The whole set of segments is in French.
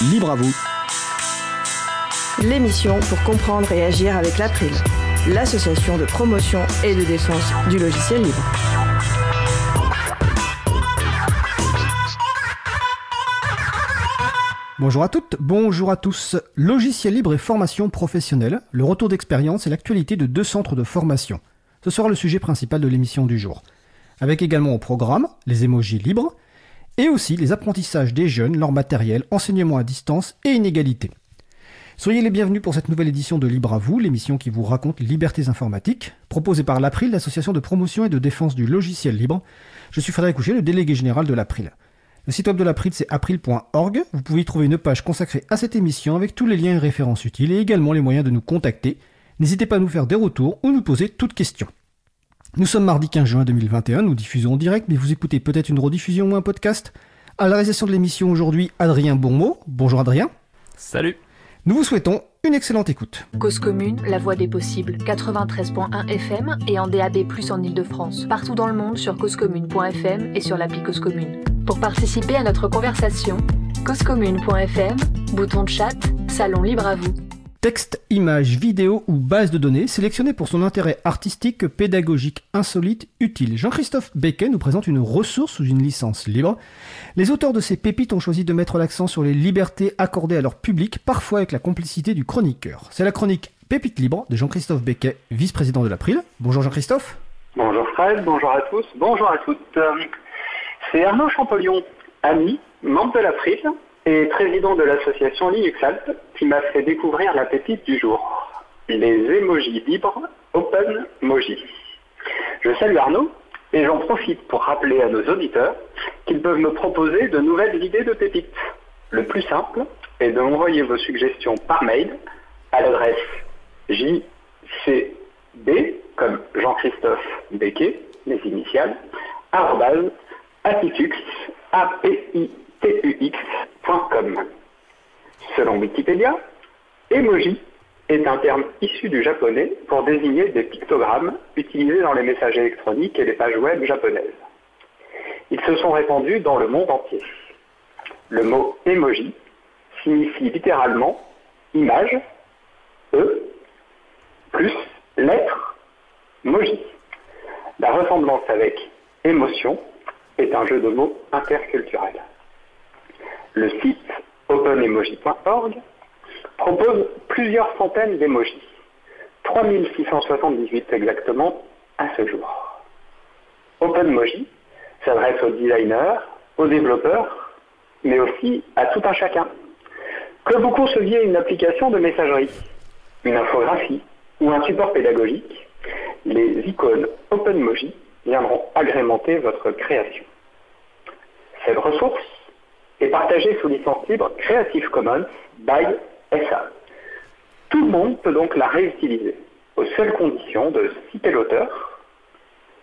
libre à vous. L'émission pour comprendre et agir avec l'April, l'association de promotion et de défense du logiciel libre. Bonjour à toutes, bonjour à tous. Logiciel libre et formation professionnelle, le retour d'expérience et l'actualité de deux centres de formation. Ce sera le sujet principal de l'émission du jour. Avec également au programme les émojis libres et aussi les apprentissages des jeunes, leur matériel, enseignement à distance et inégalité. Soyez les bienvenus pour cette nouvelle édition de Libre à vous, l'émission qui vous raconte libertés informatiques, proposée par l'April, l'association de promotion et de défense du logiciel libre. Je suis Frédéric Couchet, le délégué général de l'April. Le site web de l'April, c'est april.org. Vous pouvez y trouver une page consacrée à cette émission avec tous les liens et références utiles et également les moyens de nous contacter. N'hésitez pas à nous faire des retours ou nous poser toutes questions. Nous sommes mardi 15 juin 2021, nous diffusons en direct, mais vous écoutez peut-être une rediffusion ou un podcast. À la réalisation de l'émission aujourd'hui, Adrien Bonmot. Bonjour Adrien. Salut. Nous vous souhaitons une excellente écoute. Cause commune, la voix des possibles, 93.1 FM et en DAB+, en Ile-de-France. Partout dans le monde sur causecommune.fm et sur l'appli Cause Commune. Pour participer à notre conversation, causecommune.fm, bouton de chat, salon libre à vous. Texte, images, vidéos ou base de données sélectionnées pour son intérêt artistique, pédagogique, insolite, utile. Jean-Christophe Becquet nous présente une ressource sous une licence libre. Les auteurs de ces pépites ont choisi de mettre l'accent sur les libertés accordées à leur public, parfois avec la complicité du chroniqueur. C'est la chronique Pépite libre de Jean-Christophe Becquet, vice-président de l'April. Bonjour Jean-Christophe. Bonjour Fred, bonjour à tous, bonjour à toutes. C'est Arnaud Champollion, ami, membre de l'April et président de l'association Linux Alpes, qui m'a fait découvrir la pépite du jour, les émojis libres Open Moji. Je salue Arnaud et j'en profite pour rappeler à nos auditeurs qu'ils peuvent me proposer de nouvelles idées de pépites. Le plus simple est de m'envoyer vos suggestions par mail à l'adresse jcb comme Jean-Christophe Becquet, les initiales, arrobase, atitux, apitux.com. Selon Wikipédia, emoji est un terme issu du japonais pour désigner des pictogrammes utilisés dans les messages électroniques et les pages web japonaises. Ils se sont répandus dans le monde entier. Le mot emoji signifie littéralement image, E, plus lettre, moji. La ressemblance avec émotion est un jeu de mots interculturel. Le site openemoji.org propose plusieurs centaines d'émojis, 3678 exactement à ce jour. OpenMoji s'adresse aux designers, aux développeurs, mais aussi à tout un chacun. Que vous conceviez une application de messagerie, une infographie ou un support pédagogique, les icônes OpenMoji viendront agrémenter votre création. Cette ressource est partagée sous licence libre Creative Commons by SA. Tout le monde peut donc la réutiliser, aux seules conditions de citer l'auteur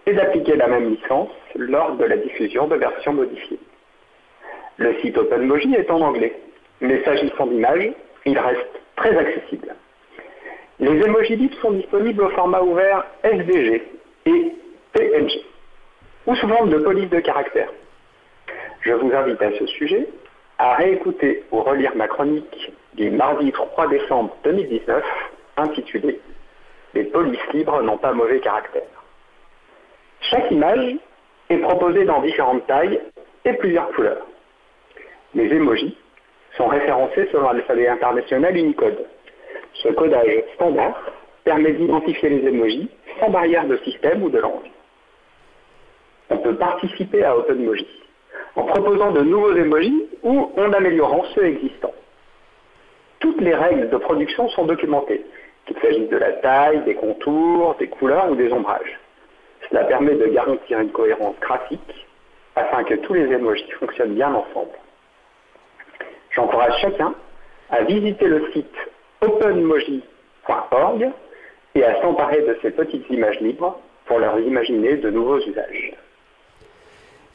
et d'appliquer la même licence lors de la diffusion de versions modifiées. Le site OpenMoji est en anglais, mais s'agissant d'images, il reste très accessible. Les emojis libres sont disponibles au format ouvert SVG et PNG, ou sous forme de police de caractère. Je vous invite à ce sujet à réécouter ou relire ma chronique du mardi 3 décembre 2019 intitulée Les polices libres n'ont pas mauvais caractère. Chaque image est proposée dans différentes tailles et plusieurs couleurs. Les emojis sont référencés selon l'alphabet international Unicode. Ce codage standard permet d'identifier les emojis sans barrière de système ou de langue. On peut participer à OpenMoji en proposant de nouveaux emojis ou en améliorant ceux existants. Toutes les règles de production sont documentées, qu'il s'agisse de la taille, des contours, des couleurs ou des ombrages. Cela permet de garantir une cohérence graphique afin que tous les emojis fonctionnent bien ensemble. J'encourage chacun à visiter le site openmoji.org et à s'emparer de ces petites images libres pour leur imaginer de nouveaux usages.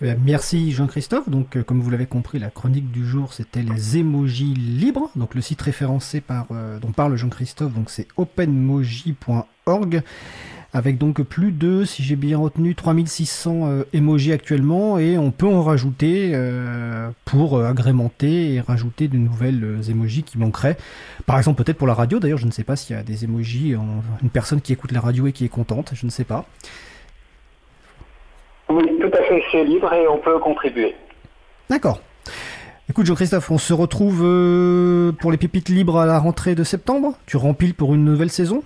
Eh merci Jean-Christophe. Donc, euh, comme vous l'avez compris, la chronique du jour, c'était les émojis libres. Donc, le site référencé par, euh, dont parle Jean-Christophe, donc c'est openmoji.org. avec donc plus de, si j'ai bien retenu, 3600 euh, emojis actuellement, et on peut en rajouter euh, pour agrémenter et rajouter de nouvelles emojis qui manqueraient. Par exemple, peut-être pour la radio, d'ailleurs, je ne sais pas s'il y a des emojis, en- une personne qui écoute la radio et qui est contente, je ne sais pas. Oui, tout à fait, c'est libre et on peut contribuer. D'accord. Écoute Jean-Christophe, on se retrouve euh, pour les pépites libres à la rentrée de septembre. Tu rempiles pour une nouvelle saison?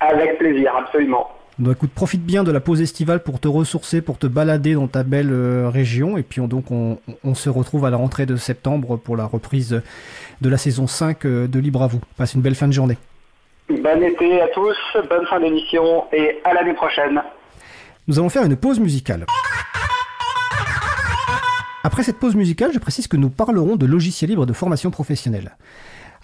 Avec plaisir, absolument. Donc écoute, profite bien de la pause estivale pour te ressourcer, pour te balader dans ta belle euh, région. Et puis on, donc on, on se retrouve à la rentrée de septembre pour la reprise de la saison 5 euh, de Libre à vous. Passe une belle fin de journée. Bon été à tous, bonne fin d'émission et à l'année prochaine. Nous allons faire une pause musicale. Après cette pause musicale, je précise que nous parlerons de logiciels libres de formation professionnelle.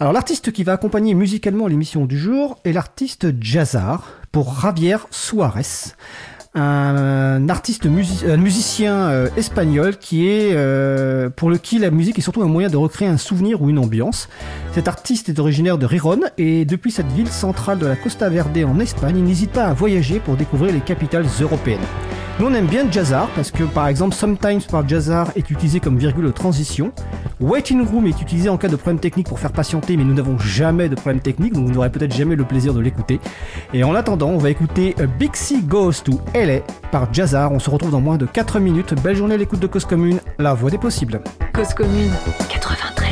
Alors l'artiste qui va accompagner musicalement l'émission du jour est l'artiste Jazzar pour Javier Suarez, un artiste un musicien euh, espagnol qui est euh, pour le qui la musique est surtout un moyen de recréer un souvenir ou une ambiance. Cet artiste est originaire de Riron et depuis cette ville centrale de la Costa Verde en Espagne, il n'hésite pas à voyager pour découvrir les capitales européennes. Nous on aime bien Jazzar parce que par exemple Sometimes par Jazzar est utilisé comme virgule de transition. Waiting Room est utilisé en cas de problème technique pour faire patienter mais nous n'avons jamais de problème technique donc vous n'aurez peut-être jamais le plaisir de l'écouter. Et en attendant on va écouter Big Sea Goes to LA par Jazzar. On se retrouve dans moins de 4 minutes. Belle journée à l'écoute de Cause Commune, la voix des possibles. Cause commune 93.1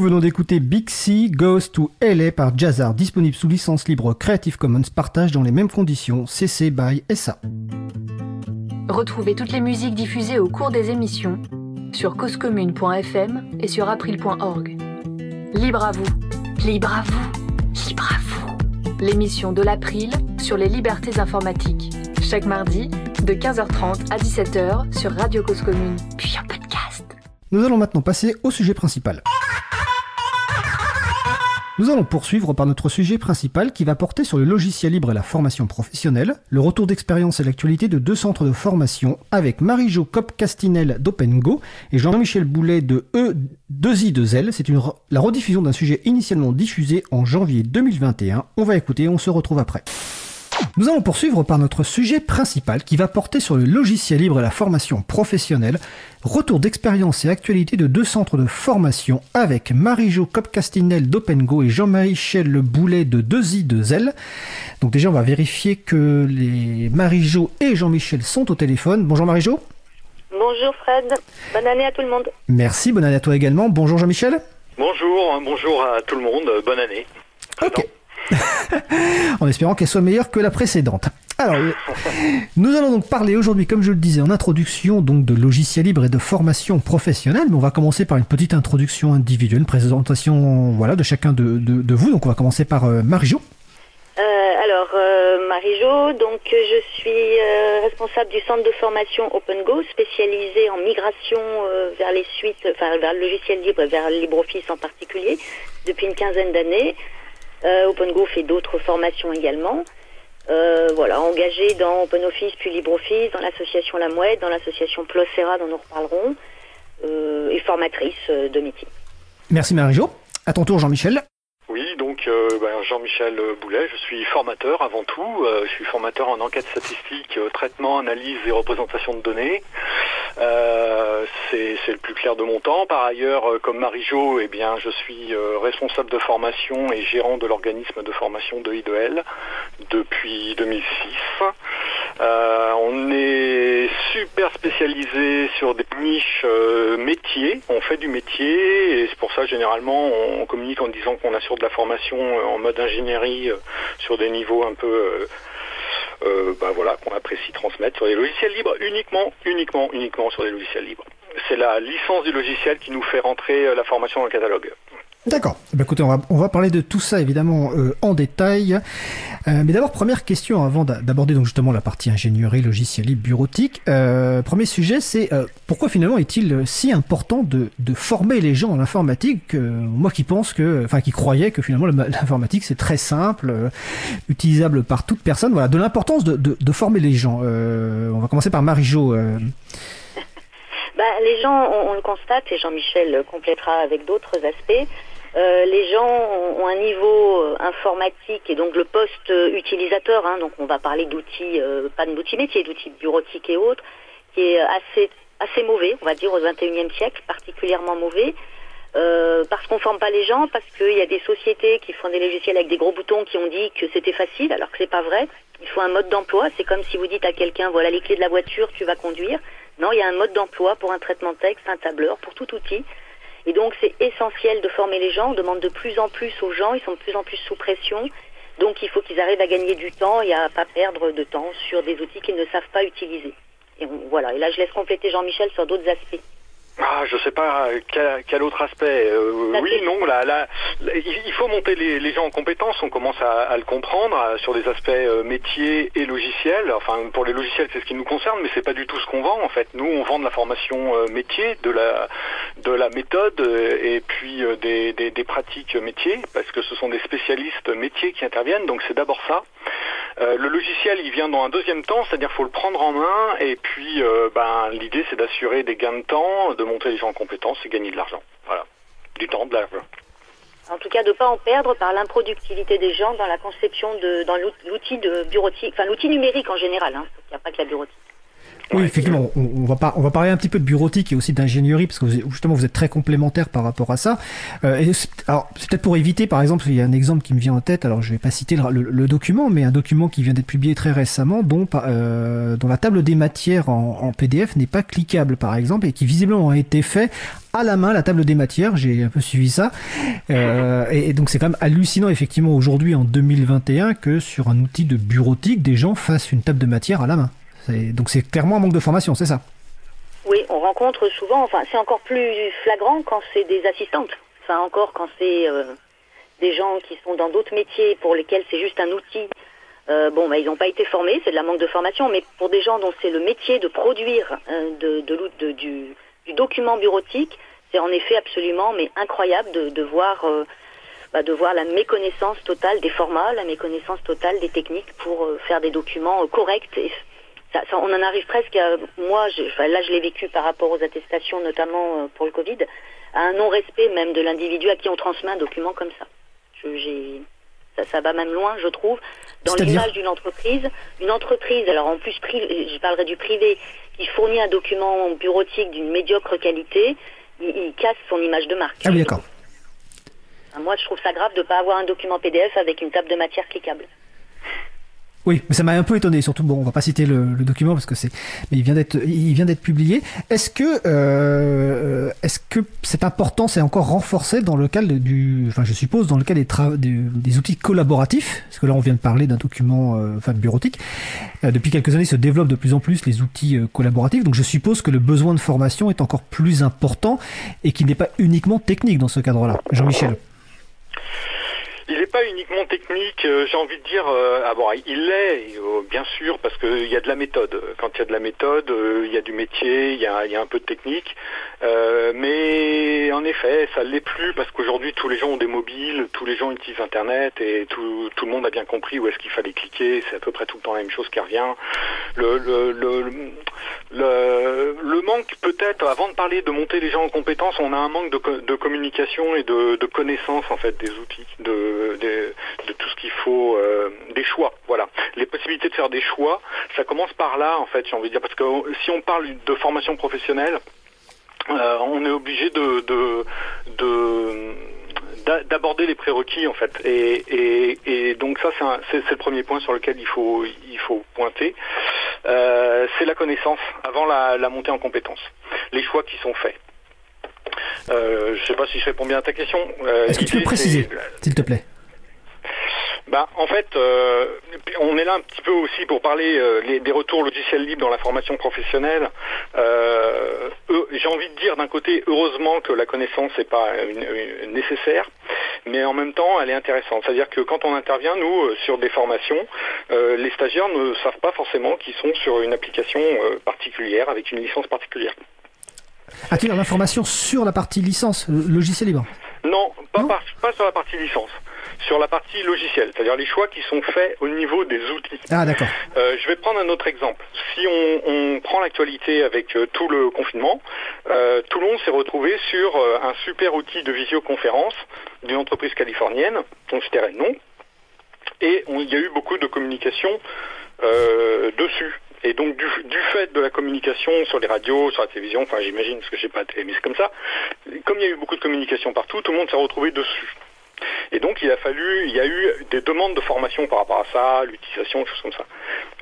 Nous venons d'écouter Big C Goes to LA par Jazzar, disponible sous licence libre Creative Commons, partage dans les mêmes conditions, CC by SA. Retrouvez toutes les musiques diffusées au cours des émissions sur causecommune.fm et sur april.org. Libre à vous, libre à vous, libre à vous. l'émission de l'April sur les libertés informatiques. Chaque mardi, de 15h30 à 17h sur Radio Cause Commune, puis en podcast. Nous allons maintenant passer au sujet principal. Nous allons poursuivre par notre sujet principal qui va porter sur le logiciel libre et la formation professionnelle, le retour d'expérience et l'actualité de deux centres de formation avec Marie-Jo Cop-Castinel d'OpenGo et Jean-Michel Boulet de E2I2L. C'est la rediffusion d'un sujet initialement diffusé en janvier 2021. On va écouter, on se retrouve après. Nous allons poursuivre par notre sujet principal qui va porter sur le logiciel libre et la formation professionnelle, retour d'expérience et actualité de deux centres de formation avec Marie-Jo Cop-Castinel d'OpenGo et Jean-Michel Le Boulet de 2i2L. Donc déjà on va vérifier que les Marie-Jo et Jean-Michel sont au téléphone. Bonjour Marie-Jo. Bonjour Fred, bonne année à tout le monde. Merci, bonne année à toi également. Bonjour Jean-Michel. Bonjour, bonjour à tout le monde, bonne année. Ok. en espérant qu'elle soit meilleure que la précédente. Alors, nous allons donc parler aujourd'hui, comme je le disais en introduction, donc de logiciels libres et de formation professionnelle. Mais on va commencer par une petite introduction individuelle, une présentation voilà, de chacun de, vous. Donc on va commencer par euh, Marie-Jo. Euh, alors, euh, Marie-Jo, donc je suis euh, responsable du centre de formation OpenGo, spécialisé en migration euh, vers les suites, enfin vers le logiciel libre, vers LibreOffice en particulier, depuis une quinzaine d'années. Euh, OpenGo fait d'autres formations également. Euh, voilà, engagé dans OpenOffice puis LibreOffice, dans l'association La Mouette, dans l'association Plocera dont nous reparlerons, euh, et formatrice euh, de métier. Merci Marie-Jo. À ton tour Jean-Michel. Oui, donc euh, ben, Jean-Michel Boulet, je suis formateur avant tout. Euh, je suis formateur en enquête statistique, euh, traitement, analyse et représentation de données. Euh, c'est le plus clair de mon temps. Par ailleurs, euh, comme Marie-Jo, eh bien, je suis responsable de formation et gérant de l'organisme de formation de I2L depuis 2006. Euh, on est super spécialisé sur des niches euh, métiers. On fait du métier et c'est pour ça généralement on, communique en disant qu'on assure de la formation euh, en mode ingénierie sur des niveaux un peu bah voilà qu'on apprécie transmettre sur des logiciels libres uniquement, uniquement, uniquement sur des logiciels libres. C'est la licence du logiciel qui nous fait rentrer la formation dans le catalogue. D'accord. Ben, écoutez, on va, on va parler de tout ça évidemment euh, en détail. Euh, mais d'abord, première question avant d'a- d'aborder donc justement la partie ingénierie, logiciel libre, bureautique. Euh, premier sujet, c'est pourquoi finalement est-il si important de, former les gens en informatique Moi qui pense que, enfin qui croyais que finalement l'informatique c'est très simple, utilisable par toute personne. Voilà, de l'importance de, de, former les gens. On va commencer par Marie-Jo. Bah, les gens, on, on le constate, et Jean-Michel complétera avec d'autres aspects, euh, les gens ont, un niveau euh, informatique et donc le poste euh, utilisateur, hein, donc on va parler d'outils, euh, pas d'outils métiers, d'outils bureautiques et autres, qui est assez, assez mauvais, on va dire, au 21e siècle, particulièrement mauvais. Euh, parce qu'on forme pas les gens, parce qu'il y a des sociétés qui font des logiciels avec des gros boutons qui ont dit que c'était facile, alors que c'est pas vrai. Il faut un mode d'emploi. C'est comme si vous dites à quelqu'un, voilà les clés de la voiture, tu vas conduire. Non, il y a un mode d'emploi pour un traitement de texte, un tableur, pour tout outil. Et donc c'est essentiel de former les gens. On demande de plus en plus aux gens, ils sont de plus en plus sous pression. Donc il faut qu'ils arrivent à gagner du temps et à pas perdre de temps sur des outils qu'ils ne savent pas utiliser. Et voilà. Et là, je laisse compléter Jean-Michel sur d'autres aspects. Ah, je sais pas euh, quel, quel autre aspect. Euh, oui, non, là, là, il faut monter les, les gens en compétences. On commence à, à le comprendre euh, sur des aspects euh, métiers et logiciels. Enfin, pour les logiciels, c'est ce qui nous concerne, mais c'est pas du tout ce qu'on vend. En fait, nous, on vend de la formation euh, métier, de la de la méthode et puis des, des, des pratiques métiers, parce que ce sont des spécialistes métiers qui interviennent. Donc, c'est d'abord ça. Euh, le logiciel, il vient dans un deuxième temps, c'est-à-dire faut le prendre en main et puis euh, ben, l'idée c'est d'assurer des gains de temps, de monter les gens en compétences et gagner de l'argent. Voilà, du temps, de l'argent. En tout cas, de ne pas en perdre par l'improductivité des gens dans la conception de, dans l'out- l'outil de bureautique, enfin l'outil numérique en général. Hein, il n'y a pas que la bureautique. Oui, effectivement, on, on va pas, on va parler un petit peu de bureautique et aussi d'ingénierie parce que vous, justement vous êtes très complémentaires par rapport à ça. Euh, et alors c'est peut-être pour éviter, par exemple, il y a un exemple qui me vient en tête. Alors je vais pas citer le, le- le document, mais un document qui vient d'être publié très récemment, dont, par- euh, dont la table des matières en, en PDF n'est pas cliquable, par exemple, et qui visiblement a été fait à la main la table des matières. J'ai un peu suivi ça, Euh, et, et donc c'est quand même hallucinant effectivement aujourd'hui en 2021 que sur un outil de bureautique des gens fassent une table de matière à la main. Donc c'est clairement un manque de formation, c'est ça Oui, on rencontre souvent, enfin c'est encore plus flagrant quand c'est des assistantes. Enfin encore quand c'est euh, des gens qui sont dans d'autres métiers pour lesquels c'est juste un outil. Euh, bon, bah, ils n'ont pas été formés, c'est de la manque de formation, mais pour des gens dont c'est le métier de produire euh, de, de, de, du, du, document bureautique, c'est en effet absolument mais incroyable de, voir euh, bah, de voir la méconnaissance totale des formats, la méconnaissance totale des techniques pour faire des documents corrects. Et ça, ça, on en arrive presque à, moi, je, enfin, là je l'ai vécu par rapport aux attestations, notamment euh, pour le Covid, à un non-respect même de l'individu à qui on transmet un document comme ça. Je, j'ai, ça, ça va même loin, je trouve, dans l'image d'une entreprise. Une entreprise, alors en plus, privé, je parlerai du privé, qui fournit un document bureautique d'une médiocre qualité, il, il casse son image de marque. Ah oui, d'accord. Moi, je trouve ça grave de ne pas avoir un document PDF avec une table de matière cliquable. Oui, mais ça m'a un peu étonné. Surtout, bon, on va pas citer le, le document parce que c'est, mais il vient d'être, il vient d'être publié. Est-ce que, euh, est-ce que cette importance est encore renforcée dans le cadre du, enfin, je suppose, dans le cadre des, tra- des, outils collaboratifs, parce que là, on vient de parler d'un document, euh, enfin, bureautique. Euh, depuis quelques années, se développent de plus en plus les outils euh, collaboratifs. Donc, je suppose que le besoin de formation est encore plus important et qu'il n'est pas uniquement technique dans ce cadre-là. Jean-Michel. Il n'est pas uniquement technique, euh, j'ai envie de dire, euh, ah bon, il l'est, euh, bien sûr, parce qu'il y a de la méthode. Quand il y a de la méthode, il y a du métier, il y a, un peu de technique. Mais en effet, ça ne l'est plus, parce qu'aujourd'hui, tous les gens ont des mobiles, tous les gens utilisent Internet, et tout, tout le monde a bien compris où est-ce qu'il fallait cliquer, c'est à peu près tout le temps la même chose qui revient. Le, manque, peut-être, avant de parler de monter les gens en compétences, on a un manque de, co- de communication et de, connaissance, en fait, des outils, de, de tout ce qu'il faut, euh, des choix, voilà. Les possibilités de faire des choix, ça commence par là, en fait, j'ai envie de dire, parce que si on parle de formation professionnelle, euh, on est obligé de, de, de d'a- d'aborder les prérequis en fait. Et, et, donc ça c'est, le premier point sur lequel il faut il faut pointer. Euh, c'est la connaissance avant la, montée en compétences les choix qui sont faits euh, je sais pas si je réponds bien à ta question Euh, Est-ce que tu peux préciser, s'il te plaît? Bah, en fait, euh, on est là un petit peu aussi pour parler euh, les- des retours logiciels libres dans la formation professionnelle. Euh, J'ai envie de dire d'un côté, heureusement que la connaissance n'est pas une- une- nécessaire, mais en même temps, elle est intéressante. C'est-à-dire que quand on intervient, nous, sur des formations, les stagiaires ne savent pas forcément qu'ils sont sur une application particulière, avec une licence particulière. A-t-il l'information sur la partie licence, logiciel libre Non, pas, Non par- pas sur la partie licence, sur la partie logicielle, c'est-à-dire les choix qui sont faits au niveau des outils. Ah, d'accord. Euh, je vais prendre un autre exemple. Si on, on prend l'actualité avec euh, tout le confinement, euh, tout le monde s'est retrouvé sur un super outil de visioconférence d'une entreprise californienne, dont je le nom, et il y a eu beaucoup de communication dessus. Et donc du, du fait de la communication sur les radios, sur la télévision, enfin j'imagine parce que j'ai pas la télé, c'est comme ça, comme il y a eu beaucoup de communication partout, tout le monde s'est retrouvé dessus. Et donc il a fallu, il y a eu des demandes de formation par rapport à ça, l'utilisation, choses comme ça.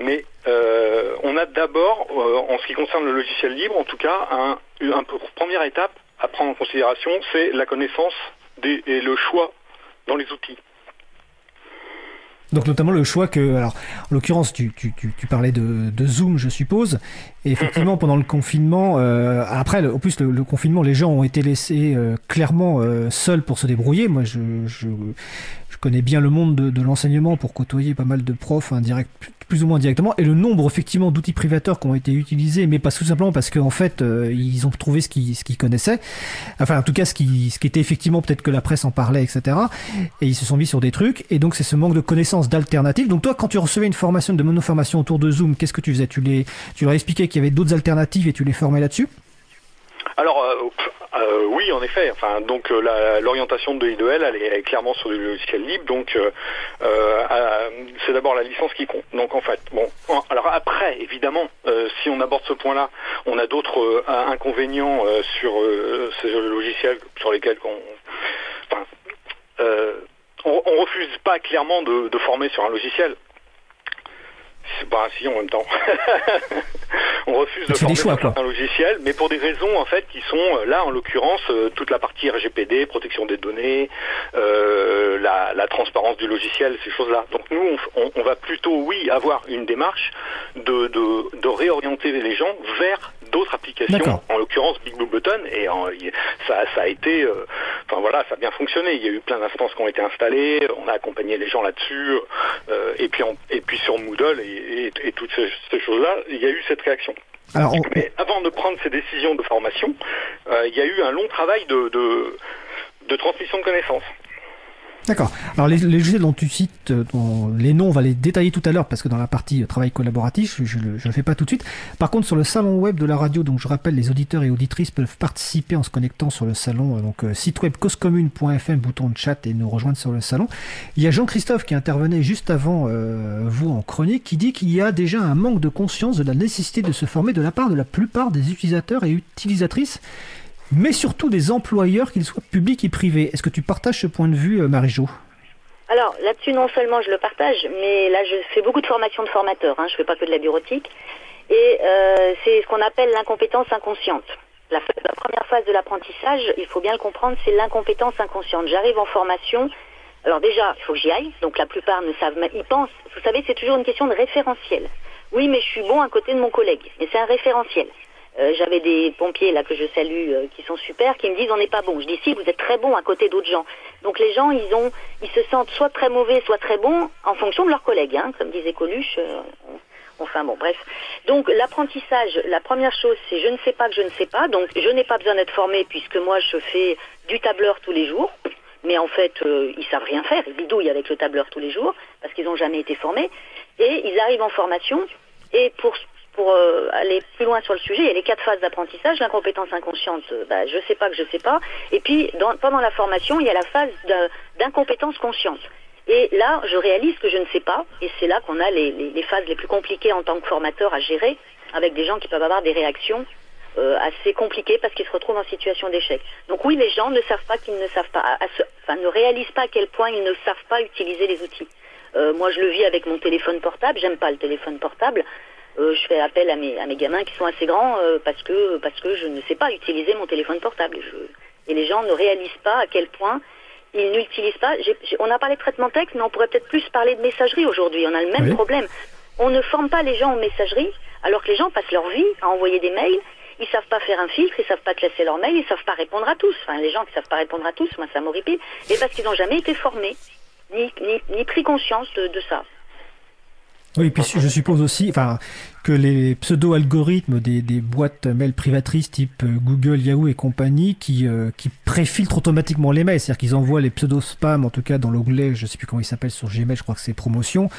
Mais euh, on a d'abord, euh, en ce qui concerne le logiciel libre, en tout cas, un première étape à prendre en considération, c'est la connaissance des, et le choix dans les outils. Donc notamment le choix que, alors en l'occurrence tu, tu, tu, tu parlais de, de Zoom je suppose, et effectivement pendant le confinement, euh, après le- en plus le, le confinement les gens ont été laissés euh, clairement euh, seuls pour se débrouiller. Moi je, je, je connais bien le monde de, l'enseignement pour côtoyer pas mal de profs indirect, plus ou moins directement, et le nombre effectivement d'outils privateurs qui ont été utilisés, mais pas tout simplement parce qu'en fait euh, ils ont trouvé ce qu'ils connaissaient, enfin en tout cas ce qui, ce qui était effectivement peut-être que la presse en parlait, etc. Et ils se sont mis sur des trucs, et donc c'est ce manque de connaissances d'alternatives. Donc toi, quand tu recevais une formation de monoformation autour de Zoom, qu'est-ce que tu faisais? Tu les, tu leur expliquais qu'il y avait d'autres alternatives et tu les formais là-dessus? Alors euh, euh, oui, en effet. Enfin, donc euh, l'orientation de I2L, elle est, clairement sur du logiciel libre. Donc euh, euh, c'est d'abord la licence qui compte. Donc en fait, bon. Alors après, évidemment, si on aborde ce point-là, on a d'autres inconvénients sur ces logiciels sur lesquels on, enfin, on, on refuse pas clairement de former sur un logiciel. C'est pas si en même temps. on refuse de former choix, certains logiciels, mais pour des raisons en fait qui sont euh, là en l'occurrence euh, toute la partie RGPD, protection des données, euh, la, la transparence du logiciel, ces choses-là. Donc nous on, on- va plutôt oui avoir une démarche de, de, de réorienter les gens vers d'autres applications, en l'occurrence Big Blue Button, et en- ça, ça a été, euh, enfin enfin voilà, ça a bien fonctionné. Il y a eu plein d'instances qui ont été installées, on a accompagné les gens là-dessus, et puis et puis sur Moodle et, toutes ces, choses-là, il y a eu cette réaction. Alors, Mais avant de prendre ces décisions de formation, il y a eu un long travail de, de transmission de connaissances. D'accord. Alors les, les dont tu cites, euh, dont les noms, on va les détailler tout à l'heure parce que dans la partie euh, travail collaboratif, je ne le fais pas tout de suite. Par contre, sur le salon web de la radio, donc je rappelle, les auditeurs et auditrices peuvent participer en se connectant sur le salon, euh, donc site web causecommune.fm, bouton de chat et nous rejoindre sur le salon. Il y a Jean-Christophe qui intervenait juste avant vous en chronique, qui dit qu'il y a déjà un manque de conscience de la nécessité de se former de la part de la plupart des utilisateurs et utilisatrices mais surtout des employeurs, qu'ils soient publics et privés. Est-ce que tu partages ce point de vue, euh, Marie-Jo? Alors là-dessus, non seulement je le partage, mais là je fais beaucoup de formation de formateurs, hein, je ne fais pas que de la bureautique, et euh, c'est ce qu'on appelle l'incompétence inconsciente. La, la, première phase de l'apprentissage, il faut bien le comprendre, c'est l'incompétence inconsciente. J'arrive en formation, alors déjà, il faut que j'y aille, donc la plupart ne savent, ils pensent, vous savez, c'est toujours une question de référentiel. Oui, mais je suis bon à côté de mon collègue, mais c'est un référentiel. Euh, j'avais des pompiers là que je salue euh, qui sont super, qui me disent on n'est pas bon. Je dis si vous êtes très bon à côté d'autres gens. Donc les gens ils ont ils se sentent soit très mauvais, soit très bons en fonction de leurs collègues, hein, comme disait Coluche. Euh, enfin bon bref. Donc l'apprentissage, la première chose c'est je ne sais pas que je ne sais pas. Donc je n'ai pas besoin d'être formé puisque moi je fais du tableur tous les jours. Mais en fait, ils savent rien faire, ils bidouillent avec le tableur tous les jours parce qu'ils n'ont jamais été formés. Et ils arrivent en formation et pour pour euh, aller plus loin sur le sujet, il y a les quatre phases d'apprentissage, l'incompétence inconsciente, euh, bah, je sais pas que je sais pas, et puis pendant la formation, il y a la phase d'incompétence consciente. Et là, je réalise que je ne sais pas, et c'est là qu'on a les, phases les plus compliquées en tant que formateur à gérer, avec des gens qui peuvent avoir des réactions euh, assez compliquées parce qu'ils se retrouvent en situation d'échec. Donc oui, les gens ne savent pas qu'ils ne savent pas, enfin ne réalisent pas à quel point ils ne savent pas utiliser les outils. moi, je le vis avec mon téléphone portable. J'aime pas le téléphone portable. Euh, je fais appel à mes, à mes gamins qui sont assez grands euh, parce que parce que je ne sais pas utiliser mon téléphone portable. et les gens ne réalisent pas à quel point ils n'utilisent pas. on a parlé de traitement texte, mais on pourrait peut-être plus parler de messagerie aujourd'hui. On a le même problème. On ne forme pas les gens en messagerie, alors que les gens passent leur vie à envoyer des mails. Ils savent pas faire un filtre, ils savent pas classer leurs mails, ils savent pas répondre à tous. Enfin, les gens qui savent pas répondre à tous, moi ça m'horripile. Et parce qu'ils n'ont jamais été formés, ni, ni, pris conscience de ça. Oui, puis je suppose aussi enfin, que les pseudo-algorithmes des, des, boîtes mail privatrices type euh, Google, Yahoo et compagnie qui, euh, qui préfiltrent automatiquement les mails, c'est-à-dire qu'ils envoient les pseudo-spam, en tout cas dans l'onglet, je ne sais plus comment il s'appelle sur Gmail, je crois que c'est promotion,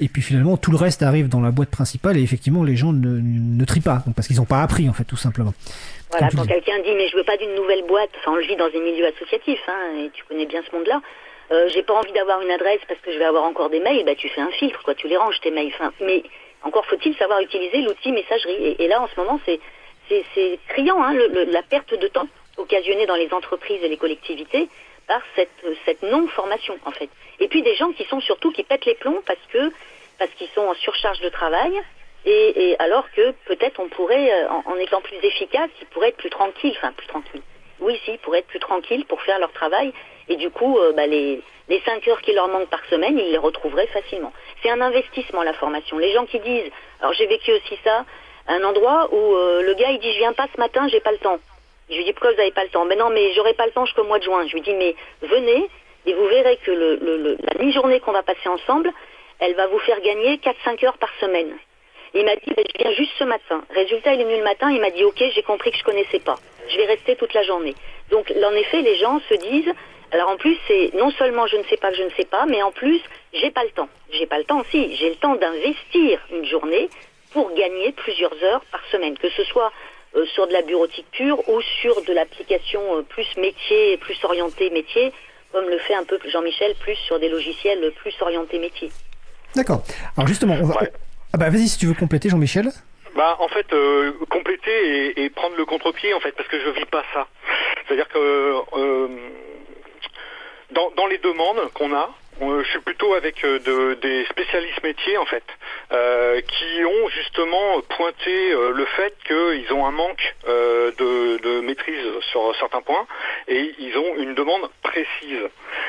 et puis finalement tout le reste arrive dans la boîte principale et effectivement les gens ne, ne trient pas, donc, parce qu'ils n'ont pas appris en fait tout simplement. Voilà, quand quelqu'un dit mais je veux pas d'une nouvelle boîte, enfin on le vit dans un milieu associatif, hein, et tu connais bien ce monde-là, euh, j'ai pas envie d'avoir une adresse parce que je vais avoir encore des mails, bah tu fais un filtre, quoi, tu les ranges tes mails. mais encore faut-il savoir utiliser l'outil messagerie. Et, là, en ce moment, c'est c'est criant, hein, la perte de temps occasionnée dans les entreprises et les collectivités par cette, cette non-formation, en fait. Et puis des gens qui sont surtout qui pètent les plombs parce que parce qu'ils sont en surcharge de travail. Et, alors que peut-être on pourrait, euh, en, en, étant plus efficace, ils pourraient être plus tranquilles, enfin plus tranquilles. Oui, si, ils pourraient être plus tranquilles pour faire leur travail et du coup, euh, bah, les, les 5 heures qui leur manquent par semaine, ils les retrouveraient facilement. C'est un investissement, la formation. Les gens qui disent, alors j'ai vécu aussi ça, un endroit où euh, le gars, il dit, je viens pas ce matin, j'ai pas le temps. Je lui dis, pourquoi vous n'avez pas le temps? Mais non, mais j'aurai pas le temps jusqu'au mois de juin. Je lui dis, mais venez, et vous verrez que la mi-journée qu'on va passer ensemble, elle va vous faire gagner 4-5 heures par semaine. il m'a dit, ben, je viens juste ce matin. Résultat, il est venu le matin, il m'a dit, ok, j'ai compris que je connaissais pas. Je vais rester toute la journée. Donc, en effet, les gens se disent, alors en plus, c'est non seulement je ne sais pas que je ne sais pas, mais en plus, j'ai pas le temps. J'ai pas le temps, si, j'ai le temps d'investir une journée pour gagner plusieurs heures par semaine, que ce soit euh, sur de la bureautique pure ou sur de l'application euh, plus métier, plus orientée métier, comme le fait un peu Jean-Michel, plus sur des logiciels plus orientés métier. D'accord. Alors justement, on va... Ah bah vas-y si tu veux compléter Jean-Michel. Bah en fait euh, compléter et, prendre le contre-pied en fait parce que je vis pas ça. C'est-à-dire que dans, dans les demandes qu'on a, je suis plutôt avec euh, de, des spécialistes métiers en fait, euh, qui ont justement pointé euh, le fait qu'ils ont un manque de, de, maîtrise sur certains points et ils ont une demande précise.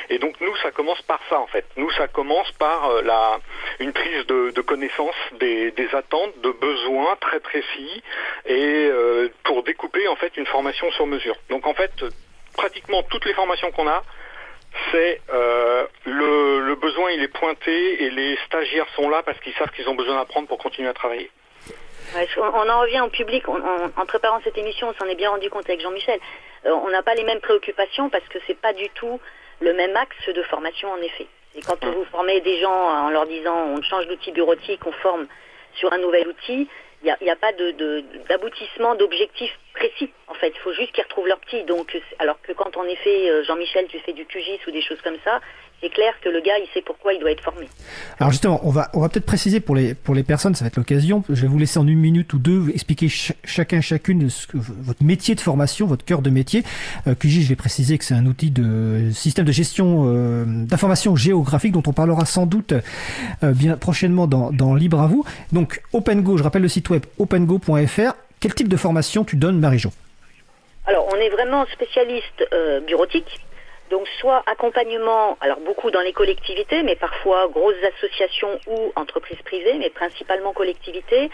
Et donc nous, ça commence par ça en fait. Nous, ça commence par la, une prise de, de connaissance des, des, attentes, de besoins très précis et pour découper en fait une formation sur mesure. Donc en fait, pratiquement toutes les formations qu'on a, c'est euh, le, besoin il est pointé et les stagiaires sont là parce qu'ils savent qu'ils ont besoin d'apprendre pour continuer à travailler. on, en revient au public. en préparant cette émission, on s'en est bien rendu compte avec Jean-Michel. Euh, on n'a pas les mêmes préoccupations parce que c'est pas du tout le même axe de formation en effet. Et quand vous formez des gens en leur disant on change d'outil bureautique, on forme sur un nouvel outil, il n'y a, pas d'aboutissement, d'objectif précis. En fait, il faut juste qu'ils retrouvent leur petit. Donc, alors que quand en effet, euh, Jean-Michel, tu fais du QGIS ou des choses comme ça, c'est clair que le gars, il sait pourquoi il doit être formé. Alors justement, on va, on va peut-être préciser pour les, pour les personnes, ça va être l'occasion. Je vais vous laisser en une minute ou deux expliquer chacun, chacune ce que, votre métier de formation, votre cœur de métier. Euh, QGIS, je vais préciser que c'est un outil de système de gestion euh, d'information géographique dont on parlera sans doute euh, bien prochainement dans, dans Libre à vous. Donc, OpenGo, je rappelle le site web opengo.fr. Quel type de formation tu donnes, Marie-Jo Alors, on est vraiment spécialiste euh, bureautique donc soit accompagnement, alors beaucoup dans les collectivités, mais parfois grosses associations ou entreprises privées, mais principalement collectivités.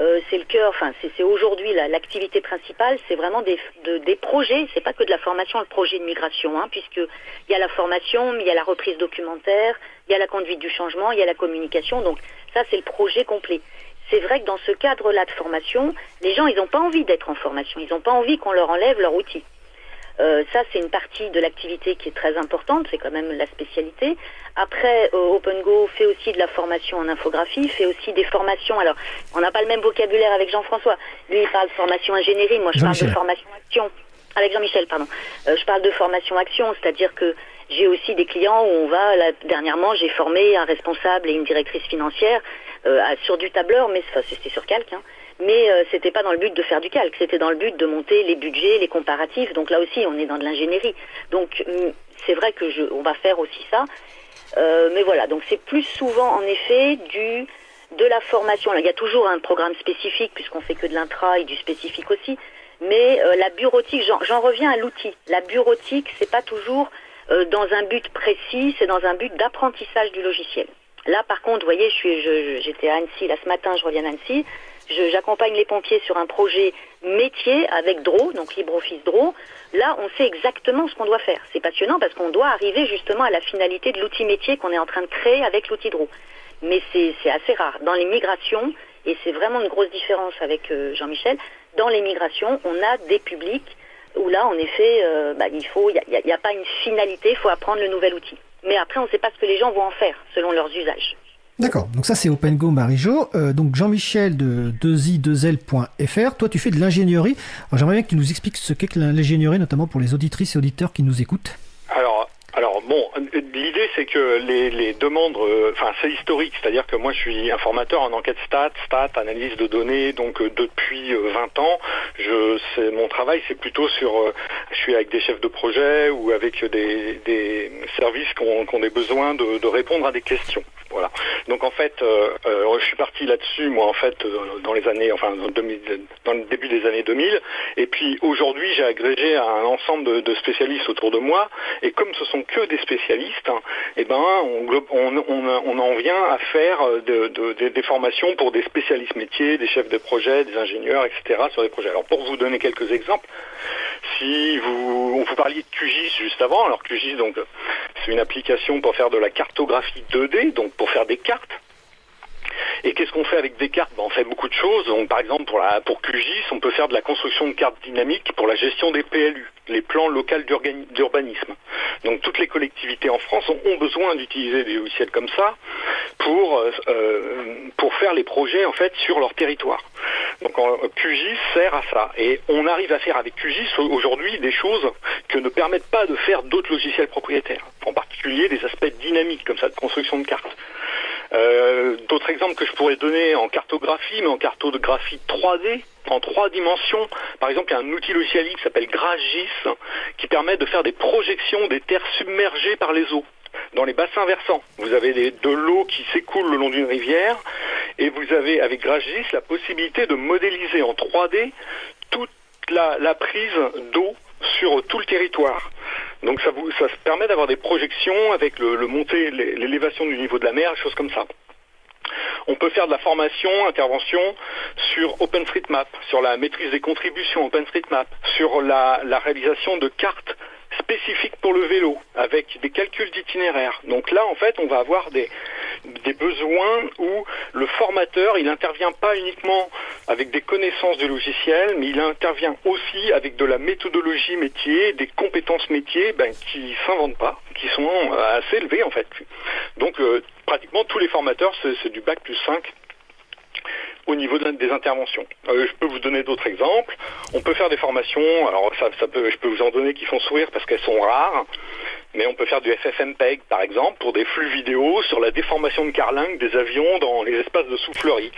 Euh, c'est le cœur, enfin c'est aujourd'hui l'activité principale, c'est vraiment des, de, des projets, c'est pas que de la formation, le projet de migration, hein, puisqu'il y a la formation, il y a la reprise documentaire, il y a la conduite du changement, il y a la communication, donc ça c'est le projet complet. C'est vrai que dans ce cadre-là de formation, les gens ils n'ont pas envie d'être en formation, ils n'ont pas envie qu'on leur enlève leur outil. Euh, ça, c'est une partie de l'activité qui est très importante, c'est quand même la spécialité. Après, euh, OpenGo fait aussi de la formation en infographie, fait aussi des formations. Alors, on n'a pas le même vocabulaire avec Jean-François. Lui, il parle de formation ingénierie, moi je parle de formation action. Avec Jean-Michel, pardon. Euh, je parle de formation action, c'est-à-dire que j'ai aussi des clients où on va, là, dernièrement, j'ai formé un responsable et une directrice financière sur du tableur, mais c'était sur calque, hein, mais euh, c'était pas dans le but de faire du calque, c'était dans le but de monter les budgets, les comparatifs. Donc là aussi, on est dans de l'ingénierie. Donc c'est vrai que je, on va faire aussi ça. Euh, mais voilà, donc c'est plus souvent en effet du de la formation. il y a toujours un programme spécifique puisqu'on fait que de l'intra et du spécifique aussi. Mais euh, la bureautique, j'en reviens à l'outil. La bureautique, c'est pas toujours dans un but précis, c'est dans un but d'apprentissage du logiciel. Là, par contre, vous voyez, j'étais à Annecy là ce matin, je reviens d'Annecy. J'accompagne les pompiers sur un projet métier avec DRO, donc LibreOffice DRO. Là, on sait exactement ce qu'on doit faire. C'est passionnant parce qu'on doit arriver justement à la finalité de l'outil métier qu'on est en train de créer avec l'outil DRO. Mais c'est assez rare. Dans les migrations, et c'est vraiment une grosse différence avec euh, Jean-Michel, dans les migrations, on a des publics où là, en effet, euh, bah, il faut, il n'y a, a, pas une finalité, il faut apprendre le nouvel outil. Mais après, on ne sait pas ce que les gens vont en faire selon leurs usages. D'accord, donc ça c'est OpenGo Marijo. Euh, donc Jean-Michel de 2i2l.fr, toi tu fais de l'ingénierie. J'aimerais bien que tu nous expliques ce qu'est que l'ingénierie, notamment pour les auditrices et auditeurs qui nous écoutent. Alors, alors bon, l'idée c'est que les, demandes, euh, enfin c'est historique, c'est-à-dire que moi je suis informateur en enquête stat, stat, analyse de données, donc euh, depuis 20 euh, ans, mon travail c'est plutôt sur, je suis avec des chefs de projet ou avec des, services qui ont, des besoins de, répondre à des questions. Voilà. Donc en fait, je suis parti là-dessus, moi en fait, dans les années, enfin dans, le début des années 2000. Et puis aujourd'hui, j'ai agrégé un ensemble de, de, spécialistes autour de moi. Et comme ce sont que des spécialistes, hein, eh ben, on, en vient à faire euh, des formations pour des spécialistes métiers, des chefs de projet, des ingénieurs, etc. sur des projets. Alors pour vous donner quelques exemples, si vous, on vous parliez de QGIS juste avant, alors QGIS donc c'est une application pour faire de la cartographie 2D, donc pour faire des cartes. Et qu'est-ce qu'on fait avec des cartes? Ben, On fait beaucoup de choses. par exemple, pour, la, pour QGIS, on peut faire de la construction de cartes dynamiques pour la gestion des PLU, les plans locaux d'urbanisme. Donc toutes les collectivités en France ont, besoin d'utiliser des logiciels comme ça pour, euh, euh, pour faire les projets en fait sur leur territoire. Donc QGIS sert à ça. Et on arrive à faire avec QGIS aujourd'hui des choses que ne permettent pas de faire d'autres logiciels propriétaires. En particulier des aspects dynamiques comme ça de construction de cartes. Euh, d'autres exemples que je pourrais donner en cartographie, mais en cartographie 3D, en trois dimensions. Par exemple, il y a un outil logiciel qui s'appelle Gragis qui permet de faire des projections des terres submergées par les eaux dans les bassins versants. Vous avez de l'eau qui s'écoule le long d'une rivière et vous avez avec Gragis la possibilité de modéliser en 3D toute la prise d'eau sur tout le territoire. Donc ça, vous, ça permet d'avoir des projections avec le, le montée, l'élévation du niveau de la mer, choses comme ça. On peut faire de la formation, intervention sur OpenStreetMap, sur la maîtrise des contributions OpenStreetMap, sur la, réalisation de cartes spécifiques pour le vélo, avec des calculs d'itinéraire. Donc là, en fait, on va avoir des, des besoins où le formateur, il n'intervient pas uniquement avec des connaissances du logiciel, mais il intervient aussi avec de la méthodologie métier, des compétences métiers ben, qui s'inventent pas, qui sont assez élevées en fait. Donc euh, pratiquement tous les formateurs, c'est du bac plus 5 au niveau des interventions. Euh, je peux vous donner d'autres exemples. On peut faire des formations, alors ça, ça peut, je peux vous en donner qui font sourire parce qu'elles sont rares, mais on peut faire du FFmpeg par exemple pour des flux vidéo sur la déformation de carlingue des avions dans les espaces de soufflerie.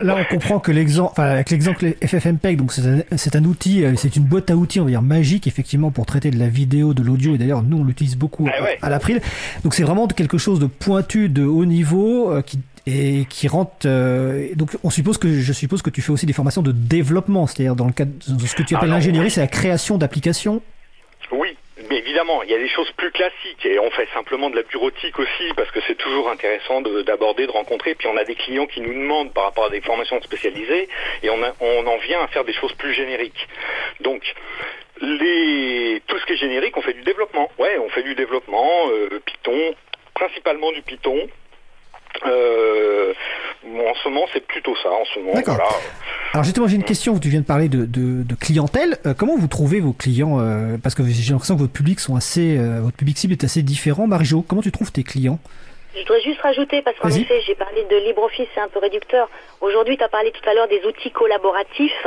là, on comprend que l'exemple, enfin, avec l'exemple FFmpeg, donc c'est un, outil, euh, c'est une boîte à outils, on va dire magique effectivement pour traiter de la vidéo, de l'audio, et d'ailleurs nous on l'utilise beaucoup ah à, l'April. Donc c'est vraiment quelque chose de pointu, de haut niveau, euh, qui et qui rentre. Euh, donc, on suppose que je suppose que tu fais aussi des formations de développement, c'est-à-dire dans le cadre de ce que tu appelles l'ingénierie, c'est la création d'applications. Oui, mais évidemment, il y a des choses plus classiques et on fait simplement de la bureautique aussi parce que c'est toujours intéressant d'aborder, de, rencontrer. Puis on a des clients qui nous demandent par rapport à des formations spécialisées et on, on en vient à faire des choses plus génériques. Donc les, tout ce qui est générique, on fait du développement. Ouais, on fait du développement, euh, Python, principalement du Python, euh, en ce moment, c'est plutôt ça. En ce moment, D'accord. Alors justement, j'ai une question. Tu viens de parler de, de, clientèle. Euh, comment vous trouvez vos clients euh, Parce que j'ai l'impression que votre public sont assez, votre public cible est assez différent. Marie-Jo, comment tu trouves tes clients? Je voudrais juste rajouter, parce qu'en effet, j'ai parlé de LibreOffice, c'est un peu réducteur. Aujourd'hui, tu as parlé tout à l'heure des outils collaboratifs.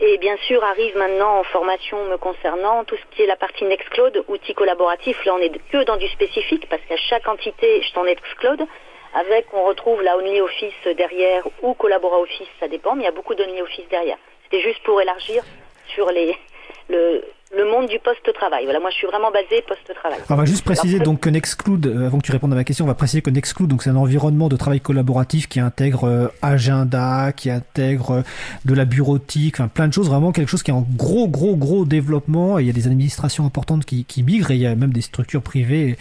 Et bien sûr, arrive maintenant en formation me concernant tout ce qui est la partie Nextcloud, outils collaboratifs. Là, on est que dans du spécifique, parce qu'à chaque entité, je t'en Nextcloud avec, on retrouve la OnlyOffice derrière ou CollaboraOffice, ça dépend, mais il y a beaucoup d'OnlyOffice derrière. C'était juste pour élargir sur les, le, le monde du poste-travail. Voilà, moi je suis vraiment basé poste-travail. On va juste préciser donc que Nextcloud, euh, avant que tu répondes à ma question, on va préciser que Nextcloud, donc c'est un environnement de travail collaboratif qui intègre euh, agenda, qui intègre euh, de la bureautique, enfin plein de choses, vraiment quelque chose qui est en gros, gros, gros développement. Et il y a des administrations importantes qui, qui migrent et il y a même des structures privées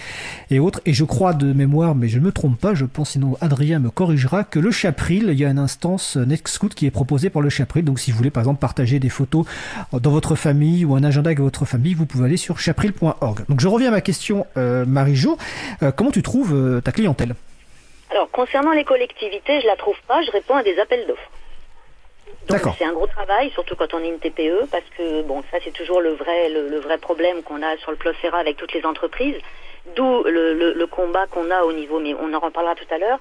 et, autres. Et je crois de mémoire, mais je ne me trompe pas, je pense sinon Adrien me corrigera, que le Chapril, il y a une instance Nextcloud qui est proposée par le Chapril. Donc si vous voulez par exemple partager des photos dans votre famille ou un agenda avec votre famille, vous pouvez aller sur chapril.org. Donc je reviens à ma question, euh, Marie-Jo. Euh, comment tu trouves euh, ta clientèle? Alors concernant les collectivités, je la trouve pas, je réponds à des appels d'offres. Donc c'est un gros travail, surtout quand on est une TPE, parce que bon, ça c'est toujours le vrai, le, vrai problème qu'on a sur le Plocera avec toutes les entreprises. D'où le, combat qu'on a au niveau, mais on en reparlera tout à l'heure,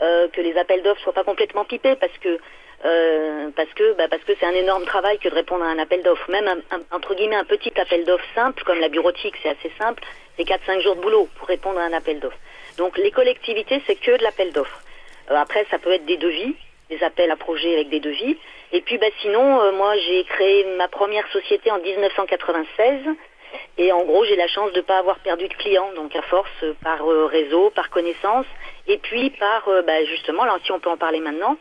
que les appels d'offres soient pas complètement pipés, parce que euh, parce que bah, parce que c'est un énorme travail que de répondre à un appel d'offres. Même un, entre guillemets un petit appel d'offres simple comme la bureautique, c'est assez simple, c'est 4-5 jours de boulot pour répondre à un appel d'offres. Donc les collectivités, c'est que de l'appel d'offres. Euh, après, ça peut être des devis, des appels à projets avec des devis. Et puis bah, sinon, euh, moi j'ai créé ma première société en 1996. Et en gros, j'ai la chance de ne pas avoir perdu de clients, donc à force par réseau, par connaissance, et puis par, bah, justement, là si on peut en parler maintenant,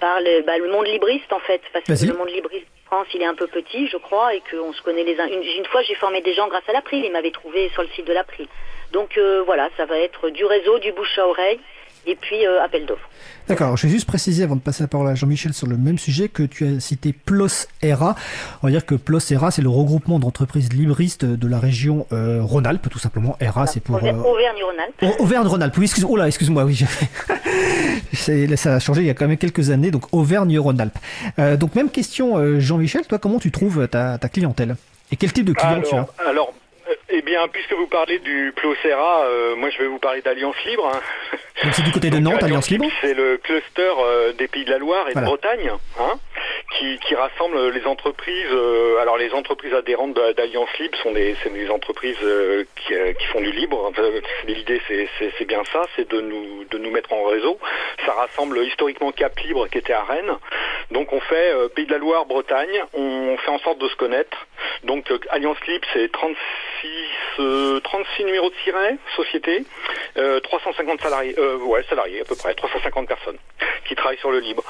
par bah, le, monde libriste en fait, parce que le monde libriste France, il est un peu petit, je crois, et qu'on se connaît les uns. Une, fois, j'ai formé des gens grâce à l'April, ils m'avaient trouvé sur le site de l'April. Donc euh, voilà, ça va être du réseau, du bouche à oreille, et puis euh, appel d'offres. D'accord, je vais juste préciser avant de passer la parole à Jean-Michel sur le même sujet que tu as cité PLOS ERA. On va dire que PLOS ERA, c'est le regroupement d'entreprises libristes de la région euh, Rhône-Alpes, tout simplement. ERA, c'est pour. Euh, Auvergne-Rhône-Alpes. Auvergne-Rhône-Alpes, oui, excuse, oh là, excuse-moi, oui. ça a changé il y a quand même quelques années, donc Auvergne-Rhône-Alpes. Euh, donc, même question, Jean-Michel, toi, comment tu trouves ta, clientèle? Et quel type de client tu as? Alors, eh bien, puisque vous parlez du Plocera, euh, moi je vais vous parler d'Alliance Libre. Hein. Donc c'est du côté de Nantes, Alliance, Libre C'est le cluster euh, des Pays de la Loire et de Bretagne, hein, qui, qui, rassemble les entreprises. Euh, alors les entreprises adhérentes d'Alliance Libre sont des, des entreprises qui, qui, font du libre. L'idée c'est bien ça, c'est de nous, de nous mettre en réseau. Ça rassemble historiquement Cap Libre qui était à Rennes. Donc on fait Pays de la Loire, Bretagne, on fait en sorte de se connaître. Donc Alliance Libre c'est 36 36 numéros de siret, société, 350 salariés, euh, ouais, salariés à peu près, 350 personnes qui travaillent sur le libre.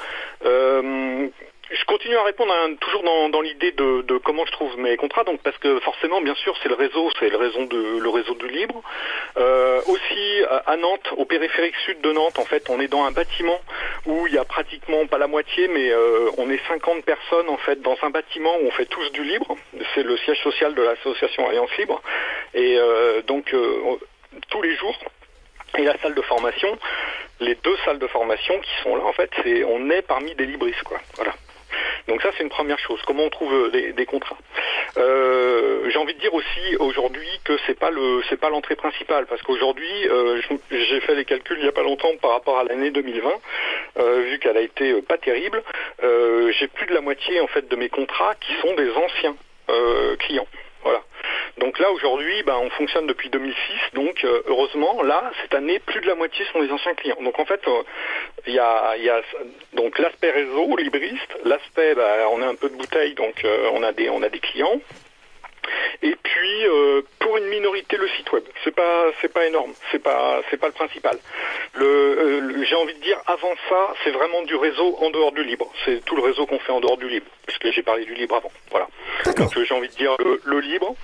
Je continue à répondre hein, toujours dans, l'idée de, comment je trouve mes contrats, donc parce que forcément, bien sûr, c'est le réseau, c'est le réseau de le réseau du libre. Euh, aussi à Nantes, au périphérique sud de Nantes, en fait, on est dans un bâtiment où il y a pratiquement pas la moitié, mais euh, on est 50 personnes en fait dans un bâtiment où on fait tous du libre. C'est le siège social de l'association Alliance Libre, et euh, donc tous les jours. Et la salle de formation, les deux salles de formation qui sont là, en fait, c'est on est parmi des libristes, quoi. Voilà. Donc ça c'est une première chose. Comment on trouve euh, des, contrats euh, J'ai envie de dire aussi aujourd'hui que c'est pas pas l'entrée principale parce qu'aujourd'hui euh, j'ai fait les calculs il n'y a pas longtemps par rapport à l'année 2020 vu qu'elle a été pas terrible. j'ai plus de la moitié en fait de mes contrats qui sont des anciens clients. Voilà. Donc là aujourd'hui, ben, on fonctionne depuis 2006. Donc euh, heureusement, là cette année, plus de la moitié sont des anciens clients. Donc en fait, euh, il y, a, donc l'aspect réseau libriste, l'aspect, ben, on a un peu de bouteille, donc euh, on a des on a des clients. Et puis euh, pour une minorité le site web. C'est pas c'est pas énorme, c'est pas c'est pas le principal. Euh, j'ai envie de dire avant ça, c'est vraiment du réseau en dehors du libre. C'est tout le réseau qu'on fait en dehors du libre, puisque j'ai parlé du libre avant. Voilà. Donc euh, j'ai envie de dire le, libre,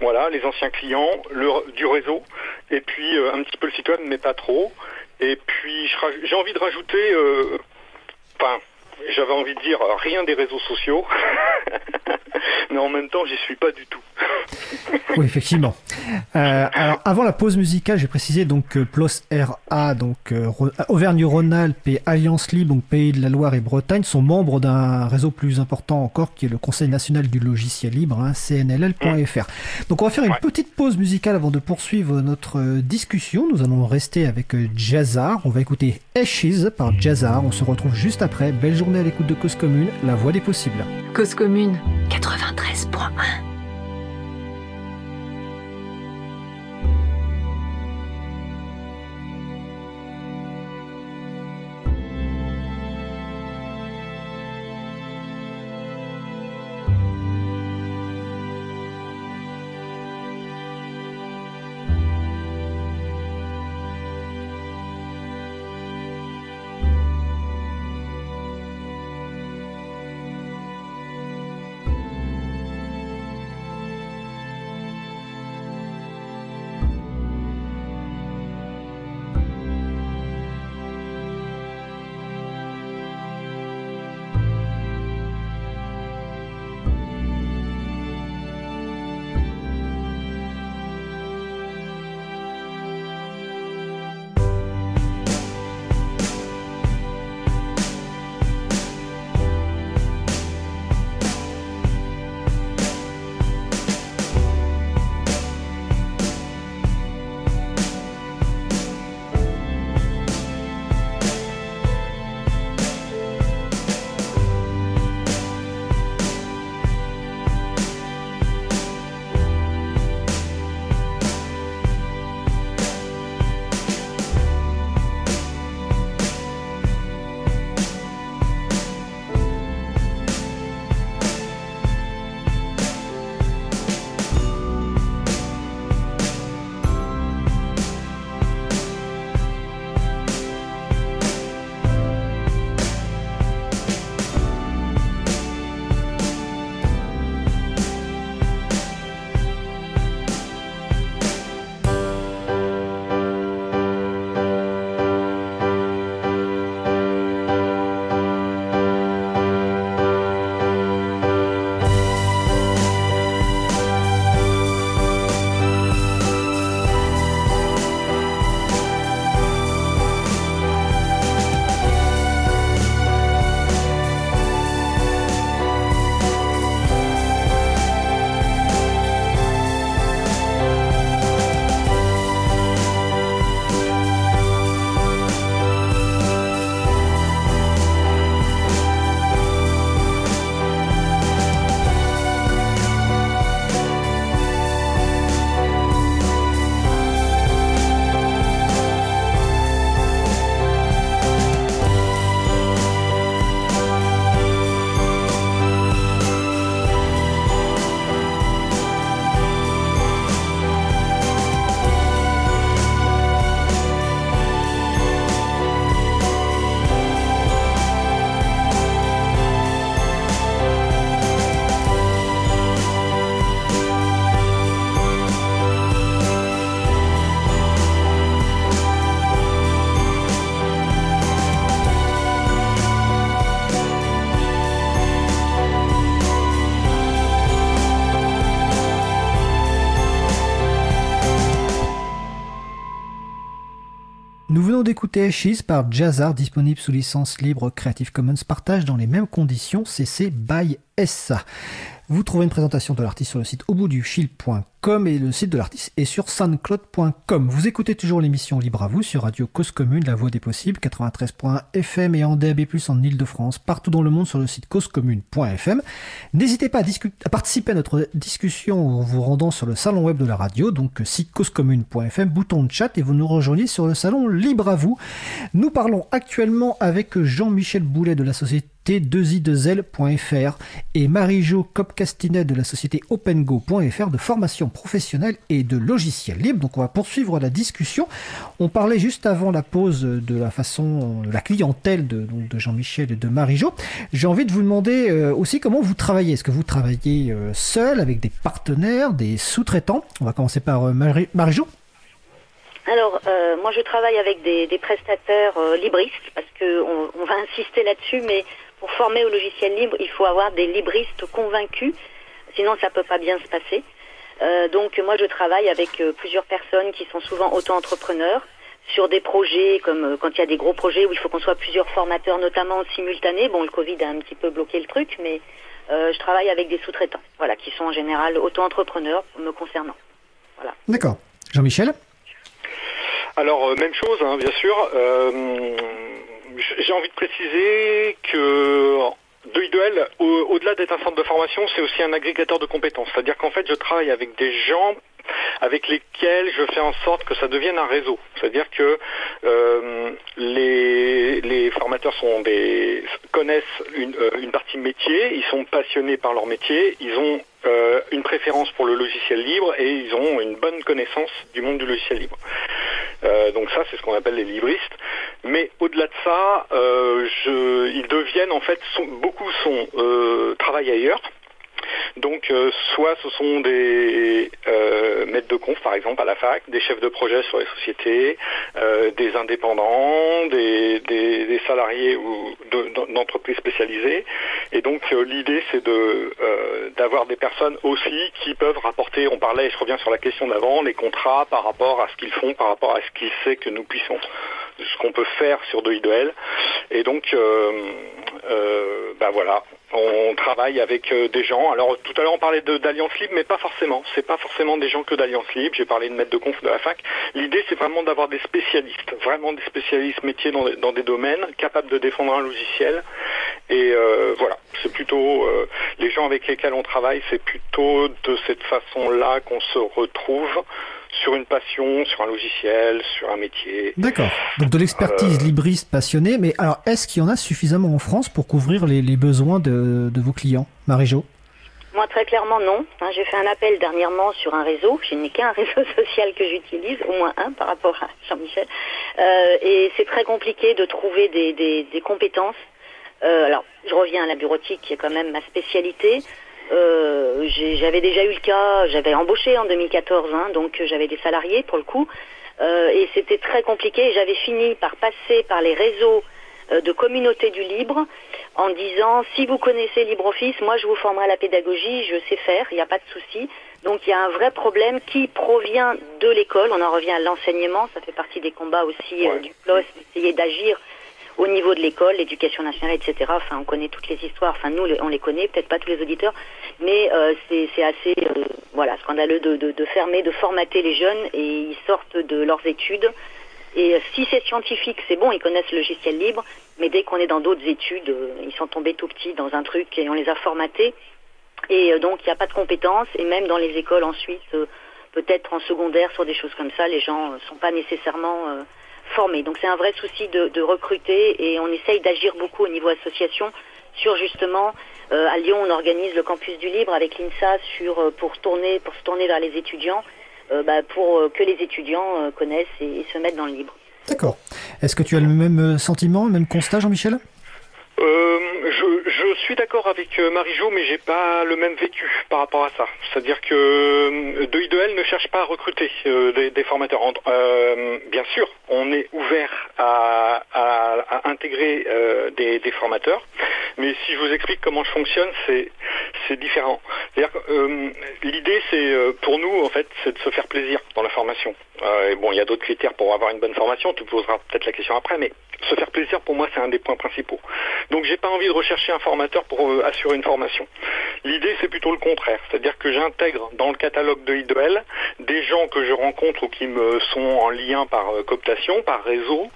voilà, les anciens clients, le, du réseau, et puis un petit peu le site web, mais pas trop. Et puis j'ai envie de rajouter, enfin j'avais envie de dire rien des réseaux sociaux, mais en même temps, j'y suis pas du tout. Oui, effectivement. Euh, alors, avant la pause musicale, j'ai précisé donc PLOS RA, donc euh, Auvergne-Rhône-Alpes et Alliance Libre, donc Pays de la Loire et Bretagne, sont membres d'un réseau plus important encore qui est le Conseil national du logiciel libre, hein, cnll.fr. Donc, on va faire une petite pause musicale avant de poursuivre notre discussion. Nous allons rester avec euh, Jazzar. On va écouter Ashes par Jazzar. On se retrouve juste après. Belle journée à l'écoute de Cause Commune, la voix des possibles. Cause Commune 93.1 Ashes par Jazzar, disponible sous licence libre Creative Commons partage dans les mêmes conditions CC by SA. Vous trouvez une présentation de l'artiste sur le site fil.com et le site de l'artiste est sur soundcloud.com. Vous écoutez toujours l'émission Libre à vous sur Radio Cause Commune, la voix des possibles, 93.1 FM et en DAB+, en Ile-de-France, partout dans le monde sur le site causecommune.fm. N'hésitez pas à, participer à notre discussion en vous rendant sur le salon web de la radio, donc site causecommune.fm, bouton de chat et vous nous rejoignez sur le salon Libre à vous. Nous parlons actuellement avec Jean-Michel Boulet de la société t2i2l.fr et Marie-Jo Copcastinet de la société opengo.fr de formation professionnelle et de logiciels libres. Donc on va poursuivre la discussion. On parlait juste avant la pause de la façon, la clientèle de, de Jean-Michel et de Marie-Jo. J'ai envie de vous demander euh, aussi comment vous travaillez. Est-ce que vous travaillez euh, seul, avec des partenaires, des sous-traitants? On va commencer par euh, Marie-Jo. Alors, moi, je travaille avec des, prestataires libristes parce qu'on on va insister là-dessus, mais pour former au logiciel libre, il faut avoir des libristes convaincus, sinon ça peut pas bien se passer. Euh, donc moi je travaille avec euh, plusieurs personnes qui sont souvent auto-entrepreneurs sur des projets comme euh, quand il y a des gros projets où il faut qu'on soit plusieurs formateurs, notamment simultanés. Bon, le Covid a un petit peu bloqué le truc, mais je travaille avec des sous-traitants, voilà, qui sont en général auto-entrepreneurs me concernant. Voilà. D'accord. Jean-Michel? Alors même chose, hein, bien sûr j'ai envie de préciser que Duel, au-delà d'être un centre de formation, c'est aussi un agrégateur de compétences. C'est-à-dire qu'en fait, je travaille avec des gens avec lesquels je fais en sorte que ça devienne un réseau. C'est-à-dire que euh, les, formateurs sont des, connaissent une, euh, une, partie métier, ils sont passionnés par leur métier, ils ont euh, une préférence pour le logiciel libre et ils ont une bonne connaissance du monde du logiciel libre. donc ça, c'est ce qu'on appelle les libristes. Mais au-delà de ça, je, ils deviennent en fait, beaucoup sont travaillent ailleurs. Donc euh, soit ce sont des euh, maîtres de conf par exemple à la fac, des chefs de projet sur les sociétés, euh, des indépendants, des, salariés ou d'entreprises spécialisées. Et donc l'idée c'est de d'avoir des personnes aussi qui peuvent rapporter, on parlait, je reviens sur la question d'avant, les contrats par rapport à ce qu'ils font, par rapport à ce qu'ils savent que nous puissions ce qu'on peut faire sur de IDL. Et donc, euh, euh, bah voilà, on travaille avec euh, des gens. Alors tout à l'heure on parlait d'Alliance Libre, mais pas forcément. C'est pas forcément des gens que d'Alliance Libre. J'ai parlé de maître de conf de la fac. L'idée c'est vraiment d'avoir des spécialistes, vraiment des spécialistes métiers dans, des domaines, capables de défendre un logiciel. Et voilà, c'est plutôt les gens avec lesquels on travaille, c'est plutôt de cette façon-là qu'on se retrouve sur une passion, sur un logiciel, sur un métier. D'accord. Donc de l'expertise euh, libriste passionnée, mais alors est-ce qu'il y en a suffisamment en France pour couvrir les, besoins de, vos clients? Marie-Jo? Moi, très clairement, non. Hein, j'ai fait un appel dernièrement sur un réseau. Je n'ai qu'un réseau social que j'utilise, au moins un par rapport à Jean-Michel. Euh, et c'est très compliqué de trouver des, compétences. Euh, alors, je reviens à la bureautique, qui est quand même ma spécialité. Euh, j'avais déjà eu le cas, j'avais embauché en 2014, hein, donc j'avais des salariés pour le coup, euh, et c'était très compliqué. J'avais fini par passer par les réseaux euh, de communauté du libre en disant si vous connaissez LibreOffice, moi je vous formerai à la pédagogie, je sais faire, il n'y a pas de souci. Donc il y a un vrai problème qui provient de l'école. On en revient à l'enseignement, ça fait partie des combats aussi du PLOS, d'essayer d'agir au niveau de l'école, l'éducation nationale, etc. Enfin, on connaît toutes les histoires. Enfin, nous, on les connaît, peut-être pas tous les auditeurs, mais euh, c'est assez, euh, voilà, scandaleux de, de, fermer, de formater les jeunes et ils sortent de leurs études. Et euh, si c'est scientifique, c'est bon, ils connaissent le logiciel libre, mais dès qu'on est dans d'autres études, ils sont tombés tout petits dans un truc et on les a formatés. Et donc, il n'y a pas de compétences. Et même dans les écoles ensuite, peut-être en secondaire, sur des choses comme ça, les gens ne sont pas nécessairement formés. Donc c'est un vrai souci de, recruter et on essaye d'agir beaucoup au niveau association sur justement euh, à Lyon on organise le campus du libre avec l'INSA sur euh, pour tourner pour se tourner vers les étudiants euh, bah, pour que les étudiants connaissent et, se mettent dans le libre. D'accord. Est-ce que tu as le même sentiment, le même constat, Jean-Michel? Je, suis d'accord avec Marie-Jo, mais j'ai pas le même vécu par rapport à ça. C'est-à-dire que de IDL ne cherche pas à recruter des, formateurs. bien sûr, on est ouvert à, intégrer euh, des, formateurs. Mais si je vous explique comment je fonctionne, c'est différent. Euh, l'idée, c'est euh, pour nous en fait, c'est de se faire plaisir dans la formation. Euh, bon, il y a d'autres critères pour avoir une bonne formation. Tu poseras peut-être la question après, mais se faire plaisir pour moi, c'est un des points principaux. Donc, j'ai pas envie de rechercher un formateur pour euh, assurer une formation. L'idée, c'est plutôt le contraire, c'est-à-dire que j'intègre dans le catalogue de I2L des gens que je rencontre ou qui me sont en lien par euh, cooptation, par réseau,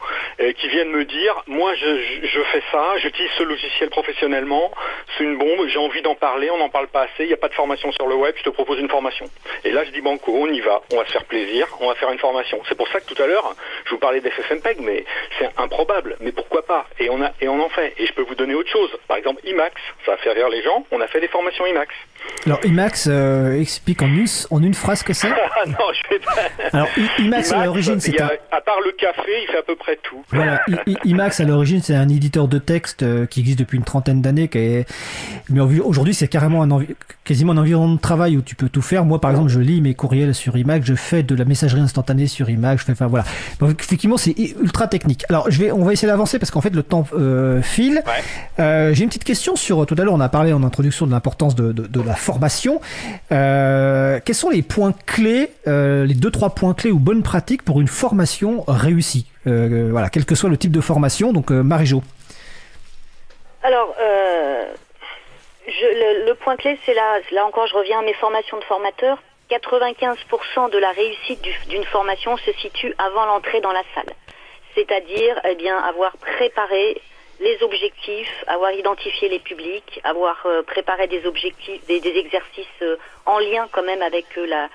qui viennent me dire, moi, je, fais ça, j'utilise ce logiciel professionnellement, c'est une bombe, j'ai envie d'en parler, on n'en parle pas assez, il n'y a pas de formation sur le web, je te propose une formation. Et là, je dis banco, on y va, on va se faire plaisir, on va faire une formation. C'est pour ça que tout à l'heure, je vous parlais d'FFmpeg, mais c'est improbable, mais pourquoi pas? Et on a et on en fait. Et je peux vous donner autre chose. Par exemple, IMAX, ça a fait rire les gens. On a fait des formations IMAX. Alors IMAX euh, explique en une, en une phrase que c'est? Ah non, je vais pas. Alors I- IMAX à l'origine c'est un à part le café, il fait à peu près tout. voilà, I- IMAX à l'origine c'est un éditeur de texte euh, qui existe depuis une trentaine d'années est mais aujourd'hui c'est carrément un envi- quasiment un environnement de travail où tu peux tout faire. Moi par exemple, je lis mes courriels sur IMAX, je fais de la messagerie instantanée sur IMAX, je fais enfin voilà. Donc effectivement, c'est ultra technique. Alors, je vais on va essayer d'avancer parce qu'en fait le temps euh, file. Ouais. Euh, J'ai une petite question sur tout à l'heure on a parlé en introduction de l'importance de, de, de la formation. Euh, quels sont les points clés, euh, les deux trois points clés ou bonnes pratiques pour une formation réussie? Euh, Voilà, quel que soit le type de formation. Donc euh, Marie-Jo. Alors, euh, je, le, le point clé, c'est là, là encore, je reviens à mes formations de formateurs. 95% de la réussite du- d'une formation se situe avant l'entrée dans la salle. C'est-à-dire, eh bien, avoir préparé les objectifs, avoir identifié les publics, avoir euh, préparé des objectifs, des, exercices euh, en lien quand même avec euh,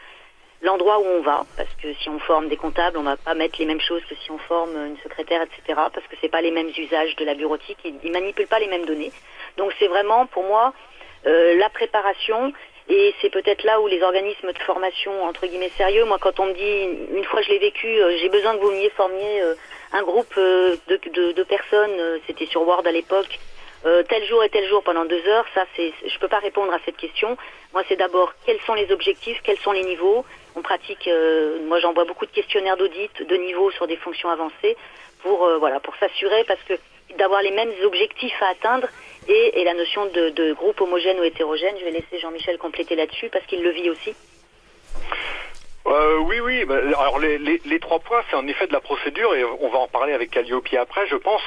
l'endroit où on va, parce que si on forme des comptables, on va pas mettre les mêmes choses que si on forme une secrétaire, etc., parce que c'est pas les mêmes usages de la bureautique, ils, ils manipulent pas les mêmes données. Donc c'est vraiment pour moi la préparation, et c'est peut-être là où les organismes de formation entre guillemets sérieux, moi quand on me dit une fois je l'ai vécu, j'ai besoin que vous veniez formiez un groupe euh, de, personnes, euh, c'était sur Word à l'époque, euh, tel jour et tel jour pendant deux heures, ça c'est, je peux pas répondre à cette question. Moi c'est d'abord quels sont les objectifs, quels sont les niveaux? On pratique, moi j'envoie beaucoup de questionnaires d'audit de niveau sur des fonctions avancées pour voilà pour s'assurer parce que d'avoir les mêmes objectifs à atteindre et, la notion de groupe homogène ou hétérogène. Je vais laisser Jean-Michel compléter là-dessus parce qu'il le vit aussi. Euh, oui, oui. bah, alors les, les, les trois points, c'est en effet de la procédure et on va en parler avec Calliope après, je pense.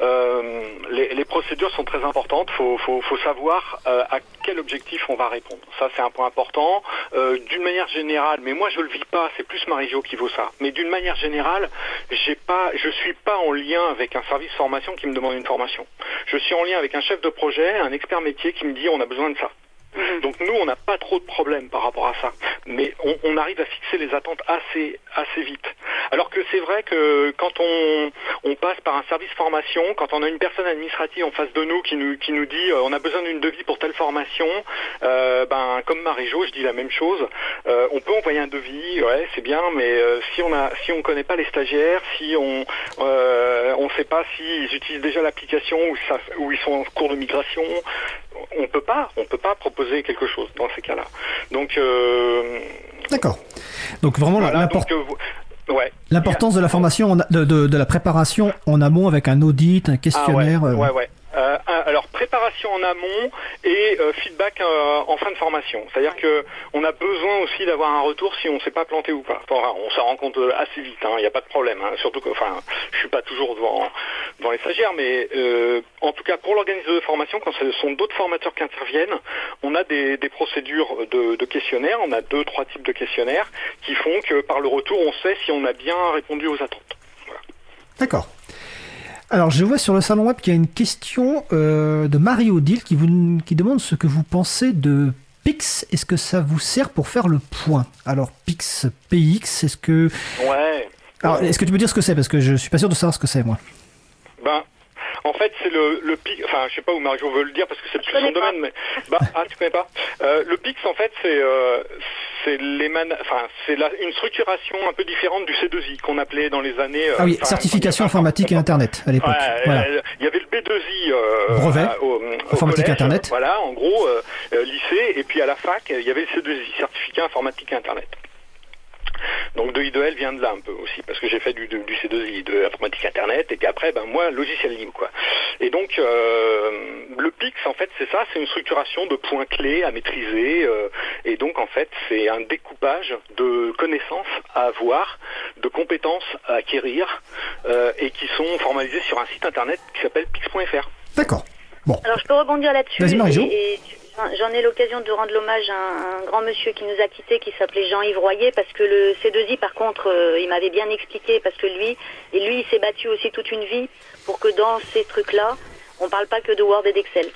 Euh, les, les procédures sont très importantes. Faut, faut, faut savoir euh, à quel objectif on va répondre. Ça, c'est un point important. Euh, d'une manière générale, mais moi je le vis pas. C'est plus Marie-Jo qui vaut ça. Mais d'une manière générale, j'ai pas, je suis pas en lien avec un service formation qui me demande une formation. Je suis en lien avec un chef de projet, un expert métier qui me dit on a besoin de ça. Donc nous, on n'a pas trop de problèmes par rapport à ça, mais on, arrive à fixer les attentes assez assez vite. Alors que c'est vrai que quand on, passe par un service formation, quand on a une personne administrative en face de nous qui nous qui nous dit euh, on a besoin d'une devis pour telle formation, euh, ben comme Marie-Jo, je dis la même chose. Euh, on peut envoyer un devis, ouais, c'est bien, mais si on a si on connaît pas les stagiaires, si on on sait pas s'ils utilisent déjà l'application ou ils sont en cours de migration, on peut pas, on peut pas proposer quelque chose dans ces cas-là. Donc, euh, D'accord. Donc vraiment voilà, euh, ouais. l'importance de la formation, de, de, de la préparation en amont avec un audit, un questionnaire. Ah euh, ouais, ouais. Euh, alors préparation en amont et euh, feedback euh, en fin de formation. C'est-à-dire que on a besoin aussi d'avoir un retour si on s'est pas planté ou pas. On s'en rend compte assez vite. Il n'y a pas de problème. hein. Surtout que, enfin, je suis pas toujours devant devant les stagiaires, mais en tout cas pour l'organisateur de formation, quand ce sont d'autres formateurs qui interviennent, on a des, procédures de, de questionnaires. On a deux, trois types de questionnaires qui font que par le retour, on sait si on a bien répondu aux attentes. D'accord. Alors, je vois sur le salon web qu'il y a une question euh, de Marie-Odile qui, vous, qui demande ce que vous pensez de Pix. Est-ce que ça vous sert pour faire le point? Alors, Pix, PX, est-ce que... Ouais. Alors, est-ce que tu peux dire ce que c'est? Parce que je suis pas sûr de savoir ce que c'est, moi. Ben, en fait, c'est le, le PIX, enfin, je sais pas où Mario veut le dire parce que c'est plus son pas. domaine, mais, bah, ah, tu connais pas? Euh, le PIX, en fait, c'est, euh, c'est l'éman, enfin, c'est la, une structuration un peu différente du C2I qu'on appelait dans les années, euh, Ah oui, certification informatique et Internet, à l'époque. Ouais, Voilà. il y avait le B2I euh, Brevet, à- au, au informatique collège, Internet. Voilà, en gros, euh, euh, lycée, et puis à la fac, il y avait le C2I, certificat informatique et Internet. Donc de I2L vient de là un peu aussi, parce que j'ai fait du, du, C2I, de l'informatique internet, et puis après, ben moi, logiciel libre, quoi. Et donc euh, le PIX, en fait, c'est ça, c'est une structuration de points clés à maîtriser, euh, et donc en fait, c'est un découpage de connaissances à avoir, de compétences à acquérir, euh, et qui sont formalisées sur un site internet qui s'appelle pix.fr. D'accord. Bon. Alors je peux rebondir là-dessus. Vas-y, et, et J'en ai l'occasion de rendre l'hommage à un, grand monsieur qui nous a quittés, qui s'appelait Jean-Yves Royer, parce que le C2I, par contre, euh, il m'avait bien expliqué, parce que lui, et lui, il s'est battu aussi toute une vie pour que dans ces trucs-là, on parle pas que de Word et d'Excel.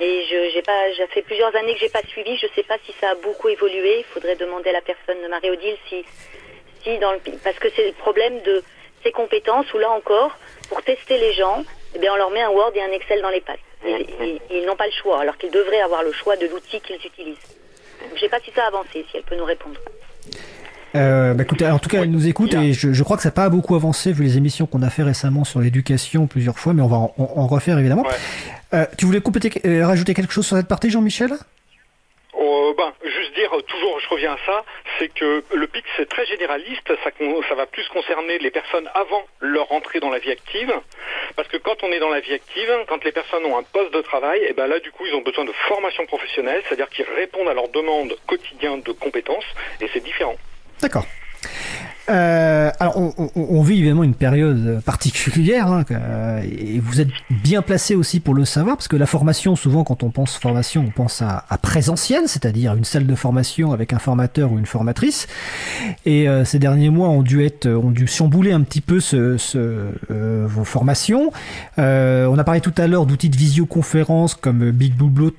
Et j'ai pas, j'ai fait plusieurs années que j'ai pas suivi. Je sais pas si ça a beaucoup évolué. Il faudrait demander à la personne de Marie-Odile si, si dans le, parce que c'est le problème de ces compétences où là encore, pour tester les gens, eh bien on leur met un Word et un Excel dans les pattes. Ils, n'ont pas le choix, alors qu'ils devraient avoir le choix de l'outil qu'ils utilisent. Je ne sais pas si ça a avancé, si elle peut nous répondre. Euh, bah écoutez, en tout cas, elle nous écoute et je, crois que ça n'a pas beaucoup avancé vu les émissions qu'on a fait récemment sur l'éducation plusieurs fois, mais on va en, refaire évidemment. Euh, tu voulais compléter, euh, rajouter quelque chose sur cette partie, Jean-Michel? Oh, ben, juste dire, toujours, je reviens à ça, c'est que le PIC, c'est très généraliste, ça, va plus concerner les personnes avant leur entrée dans la vie active, parce que quand on est dans la vie active, quand les personnes ont un poste de travail, et eh ben là, du coup, ils ont besoin de formation professionnelle, c'est-à-dire qu'ils répondent à leurs demandes quotidiennes de compétences, et c'est différent. D'accord. Euh, alors, on, vit évidemment une période particulière, hein, et vous êtes bien placé aussi pour le savoir, parce que la formation, souvent, quand on pense formation, on pense à, à présentiel, c'est-à-dire une salle de formation avec un formateur ou une formatrice. Et euh, ces derniers mois ont dû être, ont dû chambouler un petit peu ce, euh, vos formations. on a parlé tout à l'heure d'outils de visioconférence comme Big Blue,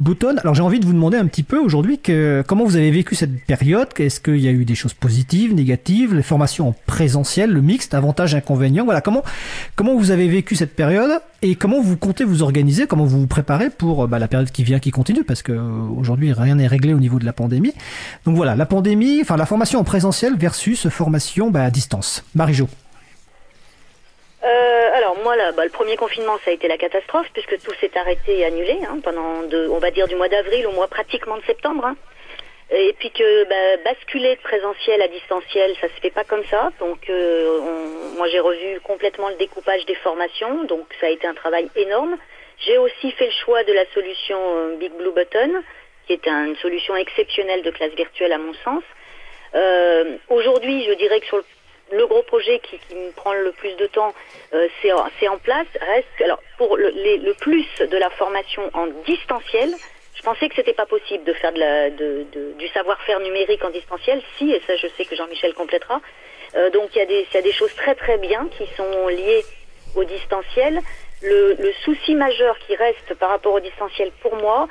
Button. Alors, j'ai envie de vous demander un petit peu aujourd'hui comment vous avez vécu cette période? Est-ce qu'il y a eu des choses positives, négatives? Les formations en présentiel, le mixte, avantages, inconvénients. Voilà, comment, comment vous avez vécu cette période et comment vous comptez vous organiser, comment vous vous préparez pour bah, la période qui vient, qui continue, parce que euh, aujourd'hui rien n'est réglé au niveau de la pandémie. Donc voilà, la pandémie, enfin la formation en présentiel versus formation bah, à distance. Marie-Jo. Euh, alors moi là, bah, le premier confinement ça a été la catastrophe puisque tout s'est arrêté et annulé hein, pendant on va dire du mois d'avril au mois pratiquement de septembre. Hein. Et puis que bah, basculer de présentiel à distanciel, ça se fait pas comme ça. Donc euh, moi j'ai revu complètement le découpage des formations, donc ça a été un travail énorme. J'ai aussi fait le choix de la solution euh, Big Blue Button, qui est une solution exceptionnelle de classe virtuelle à mon sens. Euh, Aujourd'hui, je dirais que sur le, gros projet qui, qui, me prend le plus de temps, euh, c'est en place. Reste alors pour le, le plus de la formation en distanciel. Je pensais que c'était pas possible de faire du savoir-faire numérique en distanciel. Si, et ça je sais que Jean-Michel complétera. Euh, donc il y, a des, choses très très bien qui sont liées au distanciel. Le, souci majeur qui reste par rapport au distanciel pour moi,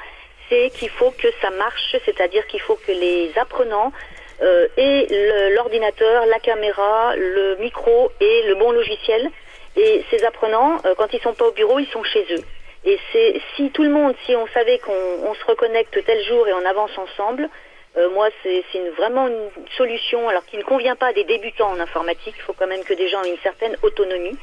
c'est qu'il faut que ça marche, c'est-à-dire qu'il faut que les apprenants euh, aient l'ordinateur, la caméra, le micro et le bon logiciel. Et ces apprenants, euh, quand ils sont pas au bureau, ils sont chez eux. Et c'est si tout le monde, si on savait qu'on se reconnecte tel jour et on avance ensemble, euh, moi c'est vraiment une solution, alors qui ne convient pas à des débutants en informatique. Il faut quand même que des gens aient une certaine autonomie,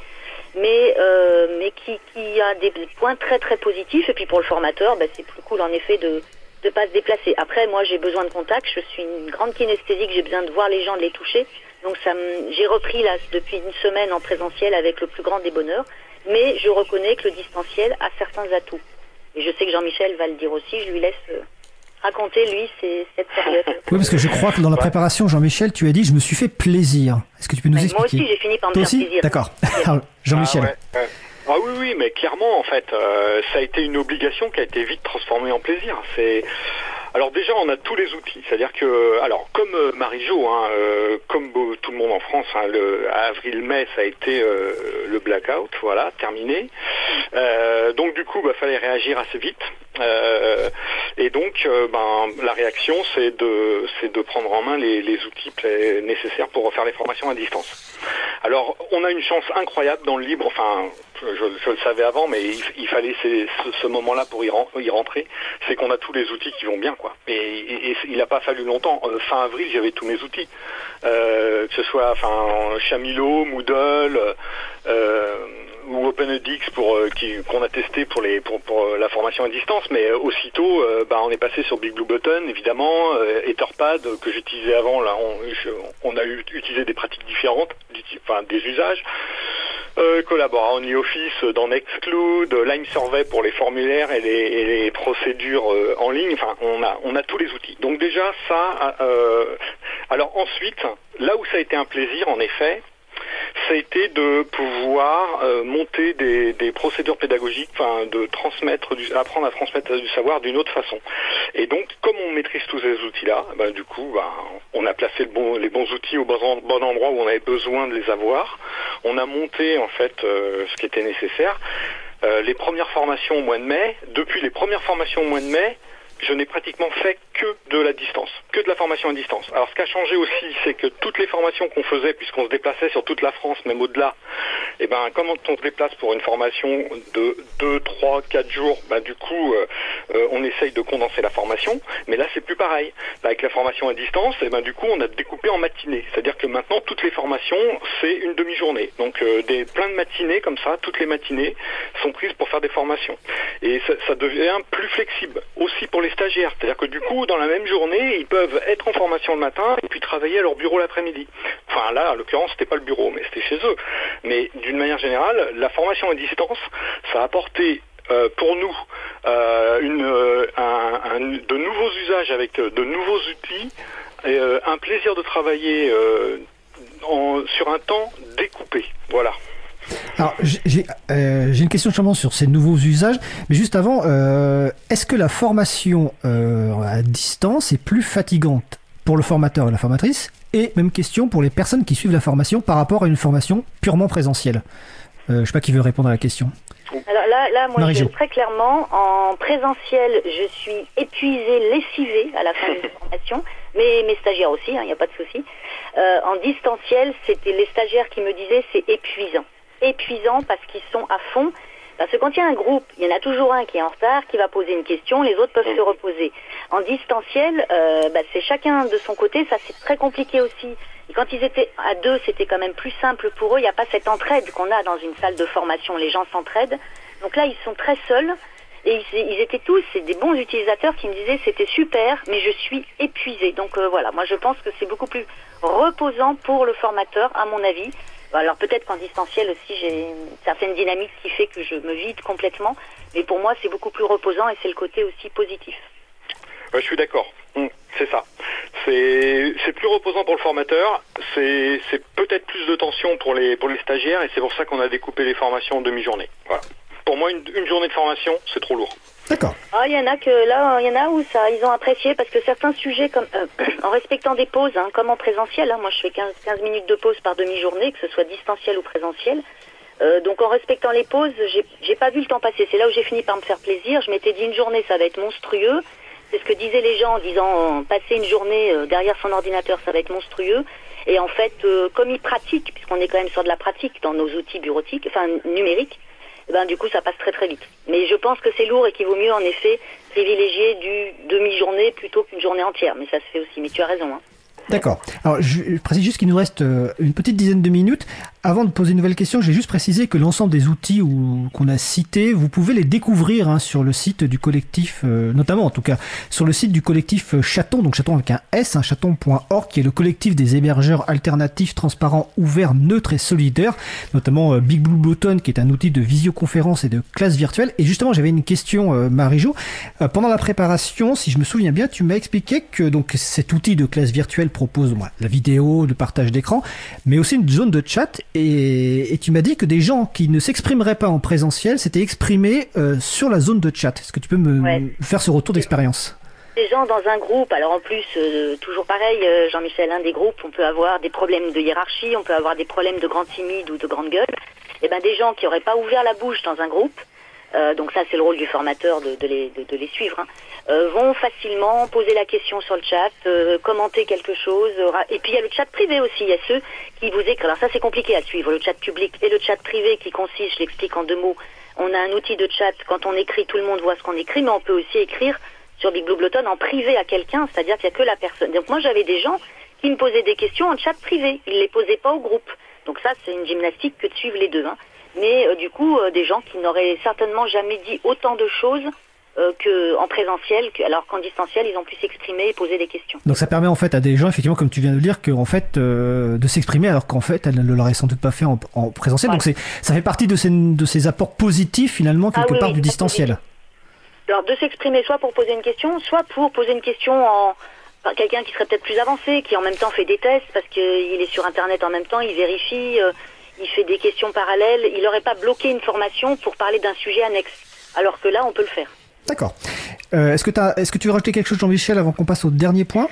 mais euh, qui, a des points très très positifs. Et puis pour le formateur, bah, c'est plus cool en effet de de pas se déplacer. Après, moi j'ai besoin de contact. Je suis une grande kinesthésique. J'ai besoin de voir les gens, de les toucher. Donc j'ai repris là depuis une semaine en présentiel avec le plus grand des bonheurs mais je reconnais que le distanciel a certains atouts. Et je sais que Jean-Michel va le dire aussi, je lui laisse euh, raconter, lui, cette période. Oui, parce que je crois que dans la préparation, Jean-Michel, tu as dit, je me suis fait plaisir. Est-ce que tu peux nous expliquer Moi aussi, j'ai fini par me faire plaisir. D'accord. Jean-Michel. Ah, ah, oui, oui, mais clairement, en fait, euh, ça a été une obligation qui a été vite transformée en plaisir. C'est alors déjà, on a tous les outils. C'est-à-dire que, alors comme euh, Marie-Jo, hein, euh, comme tout le monde en France, hein, à avril-mai, ça a été euh, le blackout, voilà, terminé. donc du coup, il bah, fallait réagir assez vite. Et donc, ben, la réaction, c'est de, c'est de prendre en main les, les outils nécessaires pour refaire les formations à distance. Alors, on a une chance incroyable dans le libre. Enfin, je, le savais avant, mais il, fallait ce, moment-là pour y, rentrer. C'est qu'on a tous les outils qui vont bien, quoi. Et, il n'a pas fallu longtemps. Euh, fin avril, j'avais tous mes outils, euh, que ce soit enfin Chamilo, Moodle. Euh, ou OpenEDX pour qu'on a testé pour les pour, la formation à distance, mais aussitôt, bah, on est passé sur Big Blue Button, évidemment, Etherpad que j'utilisais avant. Là, on, on a eu, utilisé des pratiques différentes, enfin des usages. Euh, collabora dans Nextcloud, Lime Survey pour les formulaires et les, procédures euh, en ligne. Enfin, on a, on a tous les outils. Donc déjà, ça. Euh, alors ensuite, là où ça a été un plaisir, en effet, ça a été de pouvoir euh, monter des, procédures pédagogiques, de transmettre, du, apprendre à transmettre du savoir d'une autre façon. Et donc, comme on maîtrise tous ces outils-là, ben, du coup, ben, on a placé les bons outils au bon, endroit où on avait besoin de les avoir. On a monté en fait euh, ce qui était nécessaire. Euh, les premières formations au mois de mai, depuis les premières formations au mois de mai, je n'ai pratiquement fait que de la distance, que de la formation à distance. Alors ce qui a changé aussi, c'est que toutes les formations qu'on faisait, puisqu'on se déplaçait sur toute la France, même au-delà, et eh ben quand on se déplace pour une formation de 2, 3, 4 jours, ben, du coup euh, euh, on essaye de condenser la formation, mais là c'est plus pareil. avec la formation à distance, et eh ben du coup on a découpé en matinées. C'est-à-dire que maintenant toutes les formations, c'est une demi-journée. Donc euh, des plein de matinées comme ça, toutes les matinées sont prises pour faire des formations. Et ça devient plus flexible aussi pour les C'est-à-dire que du coup, dans la même journée, ils peuvent être en formation le matin et puis travailler à leur bureau l'après-midi. Enfin là, en l'occurrence, c'était pas le bureau, mais c'était chez eux. Mais d'une manière générale, la formation à distance, ça a apporté euh, pour nous euh, euh, de nouveaux usages avec de nouveaux outils, et, un plaisir de travailler sur un temps découpé. Voilà. Alors, euh, j'ai une question justement sur ces nouveaux usages, mais juste avant, euh, est-ce que la formation euh, à distance est plus fatigante pour le formateur et la formatrice? Et même question pour les personnes qui suivent la formation par rapport à une formation purement présentielle. je ne sais pas qui veut répondre à la question. Alors là, là moi, je très clairement, en présentiel, je suis épuisée, lessivée à la fin de la formation, mais mes stagiaires aussi, il hein, n'y a pas de souci. en distanciel, c'était les stagiaires qui me disaient c'est épuisant épuisant parce qu'ils sont à fond. Parce que quand il y a un groupe, il y en a toujours un qui est en retard, qui va poser une question, les autres peuvent se reposer. En distanciel, euh, bah, c'est chacun de son côté, ça c'est très compliqué aussi. Et quand ils étaient à deux, c'était quand même plus simple pour eux. Il n'y a pas cette entraide qu'on a dans une salle de formation. Les gens s'entraident. Donc là, ils sont très seuls. Et ils, étaient tous, c'est des bons utilisateurs qui me disaient c'était super, mais je suis épuisé. Donc euh, voilà, moi je pense que c'est beaucoup plus reposant pour le formateur, à mon avis, alors peut-être qu'en distanciel aussi, j'ai une certaine dynamique qui fait que je me vide complètement, mais pour moi c'est beaucoup plus reposant et c'est le côté aussi positif. je suis d'accord, hum, c'est ça. C'est plus reposant pour le formateur, c'est peut-être plus de tension pour les, pour les stagiaires et c'est pour ça qu'on a découpé les formations en demi-journée. Pour moi, une journée de formation, c'est trop lourd. D'accord. Ah, il y en a que là, il y en a où ça, ils ont apprécié parce que certains sujets, comme euh, en respectant des pauses, hein, comme en présentiel, hein, moi je fais 15, 15 minutes de pause par demi-journée, que ce soit distanciel ou présentiel. Euh, donc en respectant les pauses, j'ai pas vu le temps passer. C'est là où j'ai fini par me faire plaisir. Je m'étais dit une journée, ça va être monstrueux. C'est ce que disaient les gens en disant passer une journée euh, derrière son ordinateur, ça va être monstrueux. Et en fait, comme ils pratiquent, puisqu'on est quand même sur de la pratique dans nos outils bureautiques, enfin numériques, eh ben, du coup, ça passe très très vite. Mais je pense que c'est lourd et qu'il vaut mieux, en effet, privilégier du demi-journée plutôt qu'une journée entière. Mais ça se fait aussi. Mais tu as raison. Hein. D'accord. Alors, je précise juste qu'il nous reste euh, une petite dizaine de minutes. Avant de poser une nouvelle question, j'ai juste précisé que l'ensemble des outils qu'on a cités, vous pouvez les découvrir hein, sur le site du collectif, euh, notamment en tout cas sur le site du collectif euh, Chaton, donc Chaton avec un S, un chaton.org, qui est le collectif des hébergeurs alternatifs, transparents, ouverts, neutres et solidaires, notamment euh, Big Blue Button, qui est un outil de visioconférence et de classe virtuelle. Et justement, j'avais une question, Marie-Jo. pendant la préparation, si je me souviens bien, tu m'as expliqué que donc cet outil de classe virtuelle propose la vidéo, le partage d'écran, mais aussi une zone de chat et, tu m'as dit que des gens qui ne s'exprimeraient pas en présentiel s'étaient exprimés euh, sur la zone de chat. Est-ce que tu peux me faire ce retour d'expérience? Des gens dans un groupe, alors en plus, euh, toujours pareil, euh, Jean-Michel, un des groupes, on peut avoir des problèmes de hiérarchie, on peut avoir des problèmes de grande timide ou de grande gueule. Et eh ben des gens qui n'auraient pas ouvert la bouche dans un groupe, donc ça c'est le rôle du formateur de, les, suivre, hein. Euh, vont facilement poser la question sur le chat, euh, commenter quelque chose. et puis il y a le chat privé aussi, il y a ceux qui vous écrivent. Alors ça c'est compliqué à suivre, le chat public et le chat privé qui consiste, je l'explique en deux mots, on a un outil de chat, quand on écrit, tout le monde voit ce qu'on écrit, mais on peut aussi écrire sur Big Blue Blotton en privé à quelqu'un, c'est-à-dire qu'il n'y a que la personne. Donc moi j'avais des gens qui me posaient des questions en chat privé, ils ne les posaient pas au groupe. Donc ça c'est une gymnastique que de suivre les deux. Hein. mais euh, du coup euh, des gens qui n'auraient certainement jamais dit autant de choses euh, qu'en présentiel, que- alors qu'en distanciel, ils ont pu s'exprimer et poser des questions. Donc ça permet en fait à des gens, effectivement, comme tu viens de le dire, que, en fait, euh, de s'exprimer alors qu'en fait, elle ne l'aurait sans doute pas fait en, en présentiel. Ouais. Donc c'est, ça fait partie de ces, de ces apports positifs finalement quelque Ah oui, part oui, du distanciel. Alors de s'exprimer soit pour poser une question, soit pour poser une question en quelqu'un qui serait peut-être plus avancé, qui en même temps fait des tests parce qu'il est sur Internet en même temps, il vérifie, euh, il fait des questions parallèles. Il n'aurait pas bloqué une formation pour parler d'un sujet annexe, alors que là, on peut le faire. D'accord. Euh, est-ce que tu veux rajouter quelque chose, Jean-Michel, avant qu'on passe au dernier point?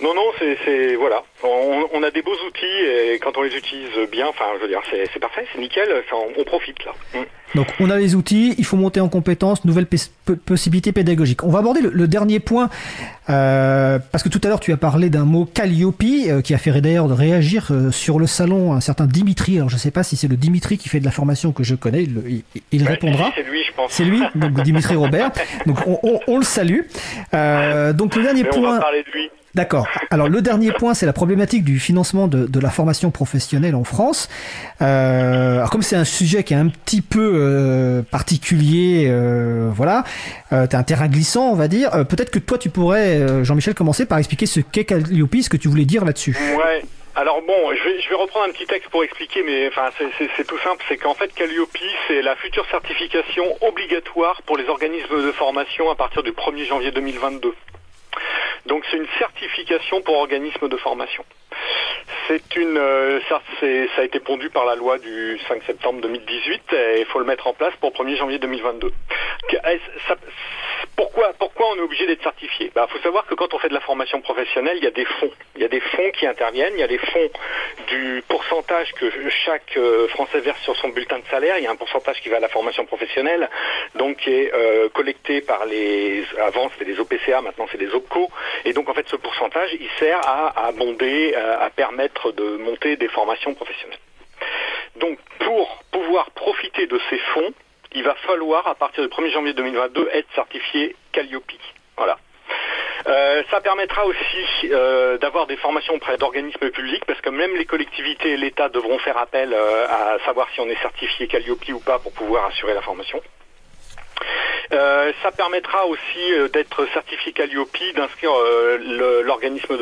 Non, non, c'est, voilà. On, a des beaux outils et quand on les utilise bien, enfin, je veux dire, c'est, parfait, c'est nickel. On profite là. Mm. Donc on a les outils, il faut monter en compétences, nouvelles possibilités pédagogiques. On va aborder le, le dernier point, euh, parce que tout à l'heure tu as parlé d'un mot Calliope, euh, qui a fait d'ailleurs de réagir euh, sur le salon un certain Dimitri. Alors je sais pas si c'est le Dimitri qui fait de la formation que je connais, il, il- il Ouais, répondra. c'est lui, je pense. C'est lui, donc Dimitri Robert. Donc on, on- on le salue. Euh, donc le dernier Mais on va point. parler de lui. D'accord. Alors le dernier point, c'est la problématique du financement de, de la formation professionnelle en France. Euh, alors comme c'est un sujet qui est un petit peu euh, particulier, euh, voilà, euh, t'as un terrain glissant, on va dire. Euh, Peut-être que toi, tu pourrais, euh, Jean-Michel, commencer par expliquer ce qu'est Calliope, ce que tu voulais dire là-dessus. Ouais. Alors bon, je vais, je vais reprendre un petit texte pour expliquer, mais enfin c'est- tout simple, c'est qu'en fait Calliope c'est la future certification obligatoire pour les organismes de formation à partir du 1er janvier 2022. Donc c'est une certification pour organismes de formation. C'est une, euh, ça, a été pondu par la loi du 5 septembre 2018 et il faut le mettre en place pour 1er janvier 2022. Que- est-ce- ça- pourquoi, pourquoi on est obligé d'être certifié? Il faut savoir que quand on fait de la formation professionnelle, il y a des fonds. Il y a des fonds qui interviennent, il y a les fonds du pourcentage que chaque euh, Français verse sur son bulletin de salaire. Il y a un pourcentage qui va à la formation professionnelle, donc qui est euh, collecté par les... Avant c'était les OPCA, maintenant c'est les OPCO. Et donc en fait ce pourcentage, il sert à abonder, à, à permettre de monter des formations professionnelles. Donc pour pouvoir profiter de ces fonds, il va falloir à partir du 1er janvier 2022 être certifié Calliope. Voilà. Euh, ça permettra aussi euh, d'avoir des formations auprès d'organismes publics parce que même les collectivités et l'État devront faire appel euh, à savoir si on est certifié Calliope ou pas pour pouvoir assurer la formation. Euh, ça permettra aussi euh, d'être certifié Calliope, d'inscrire euh, l'organisme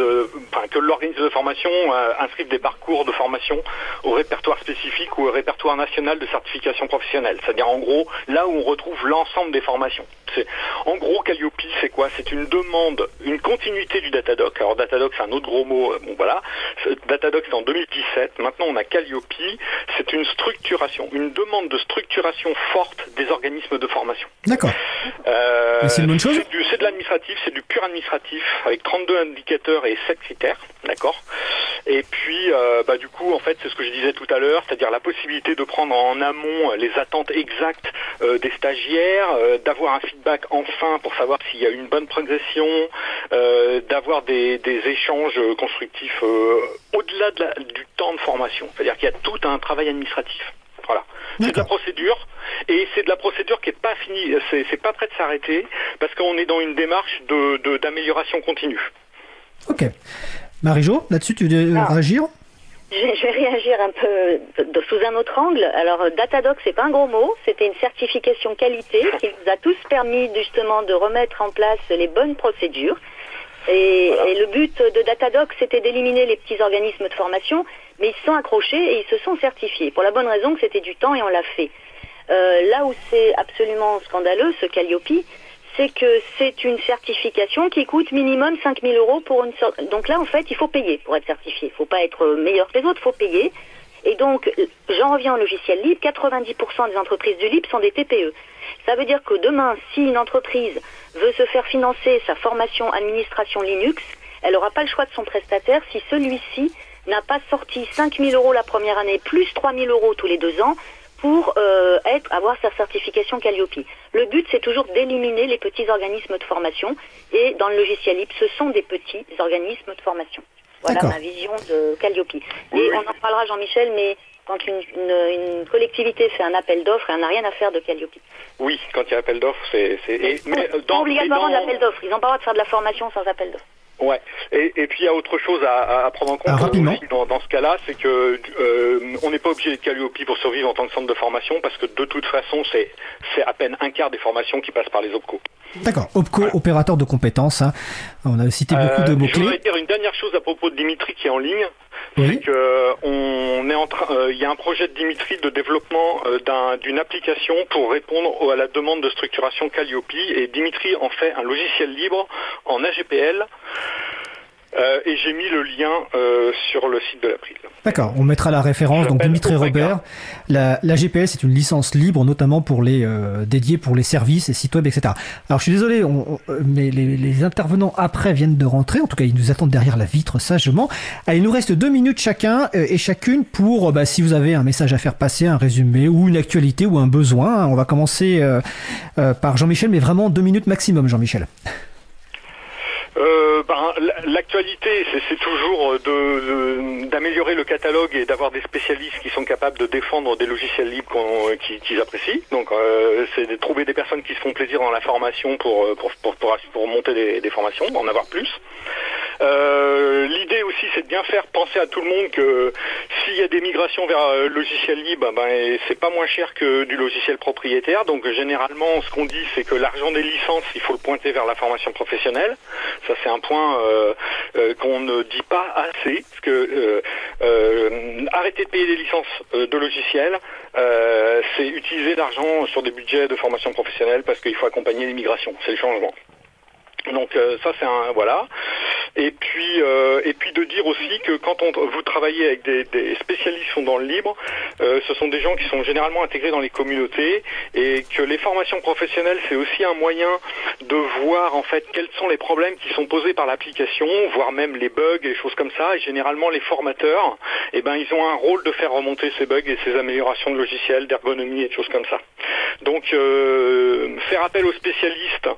que l'organisme de formation inscrive des parcours de formation au répertoire spécifique ou au répertoire national de certification professionnelle. C'est-à-dire en gros là où on retrouve l'ensemble des formations. En gros Calliope, c'est quoi? C'est une demande, une continuité du Datadoc. Alors Datadoc, c'est un autre gros mot. Bon voilà, Datadoc c'est en 2017. Maintenant on a Calliope. C'est une structuration, une demande de structuration forte des organismes de formation. D'accord. Euh, c'est une bonne chose C'est de l'administratif, c'est du pur administratif, avec 32 indicateurs et 7 critères, d'accord Et puis, euh, bah, du coup, en fait, c'est ce que je disais tout à l'heure, c'est-à-dire la possibilité de prendre en amont les attentes exactes euh, des stagiaires, d'avoir un feedback enfin pour savoir s'il y a une bonne progression, d'avoir des, des échanges constructifs au-delà de du temps de formation. C'est-à-dire qu'il y a tout un travail administratif. Voilà. C'est de la procédure et c'est de la procédure qui est pas finie, c'est c'est pas prêt de s'arrêter parce qu'on est dans une démarche de de- d'amélioration continue. Ok. Marie-Jo, là-dessus, tu veux Ah. réagir? Je, vais réagir un peu de- sous un autre angle. Alors, Datadoc, c'est pas un gros mot. C'était une certification qualité qui nous a tous permis justement de remettre en place les bonnes procédures. Et, et le but de Datadoc, c'était d'éliminer les petits organismes de formation, mais ils se sont accrochés et ils se sont certifiés. Pour la bonne raison que c'était du temps et on l'a fait. Euh, là où c'est absolument scandaleux, ce Calliope, c'est que c'est une certification qui coûte minimum 5000 euros pour une sorte. Donc là, en fait, il faut payer pour être certifié. Il faut pas être meilleur que les autres, il faut payer. Et donc, j'en reviens au logiciel libre, 90% des entreprises du libre sont des TPE. Ça veut dire que demain, si une entreprise veut se faire financer sa formation administration Linux, elle n'aura pas le choix de son prestataire si celui-ci n'a pas sorti 5000 euros la première année, plus 3000 euros tous les deux ans, pour euh, être, avoir sa certification Calliope. Le but, c'est toujours d'éliminer les petits organismes de formation. Et dans le logiciel libre, ce sont des petits organismes de formation. Voilà ma vision de Calliope. Et on en parlera, Jean-Michel, mais quand une, une- une collectivité fait un appel d'offres, elle n'a rien à faire de Calliope. Oui, quand il y a appel d'offres, c'est euh, Pas obligatoirement de l'appel d'offres. Ils n'ont pas le droit de faire de la formation sans appel d'offres. Ouais. Et, et, puis il y a autre chose à, à prendre en compte ah, aussi dans, dans, ce cas-là, c'est que euh, on n'est pas obligé d'être Calliope pour survivre en tant que centre de formation, parce que de toute façon, c'est c'est à peine un quart des formations qui passent par les OPCO. D'accord. OPCO, opérateur de compétences. Hein. On a cité beaucoup de mots clés. Je voudrais dire une dernière chose à propos de Dimitri qui est en ligne. On est en train, il y a un projet de Dimitri de développement d'une application pour répondre à la demande de structuration Calliope et Dimitri en fait un logiciel libre en AGPL. Euh, et j'ai mis le lien euh, sur le site de l'April. D'accord, on mettra la référence. Donc Dimitri Robert, la, la GPS est une licence libre, notamment pour les euh, dédiée pour les services et sites web, etc. Alors je suis désolé, on, mais les, les, intervenants après viennent de rentrer. En tout cas, ils nous attendent derrière la vitre sagement. Allez, il nous reste deux minutes chacun et chacune pour, bah, si vous avez un message à faire passer, un résumé ou une actualité ou un besoin. On va commencer par Jean-Michel, mais vraiment deux minutes maximum, Jean-Michel. Euh, ben, L'actualité, c'est toujours d'améliorer de, le catalogue et d'avoir des spécialistes qui sont capables de défendre des logiciels libres qu'ils qu apprécient. Donc, euh, c'est de trouver des personnes qui se font plaisir dans la formation pour, monter des, des, formations, en avoir plus. Euh, L'idée aussi, c'est de bien faire penser à tout le monde que s'il y a des migrations vers le logiciel libre, ben, c'est pas moins cher que du logiciel propriétaire. Donc, généralement, ce qu'on dit, c'est que l'argent des licences, il faut le pointer vers la formation professionnelle. Ça, c'est un point euh, euh, qu'on ne dit pas assez, parce que euh, euh arrêter de payer des licences de logiciels, c'est utiliser l'argent sur des budgets de formation professionnelle parce qu'il faut accompagner l'immigration. C'est le changement. Donc euh, ça c'est un voilà. Et puis euh, et puis de dire aussi que quand on, vous travaillez avec des, spécialistes qui sont dans le libre, euh, ce sont des gens qui sont généralement intégrés dans les communautés et que les formations professionnelles c'est aussi un moyen de voir en fait quels sont les problèmes qui sont posés par l'application, voire même les bugs et choses comme ça. Et généralement les formateurs, eh ben ils ont un rôle de faire remonter ces bugs et ces améliorations de logiciels, d'ergonomie et de choses comme ça. Donc faire appel aux spécialistes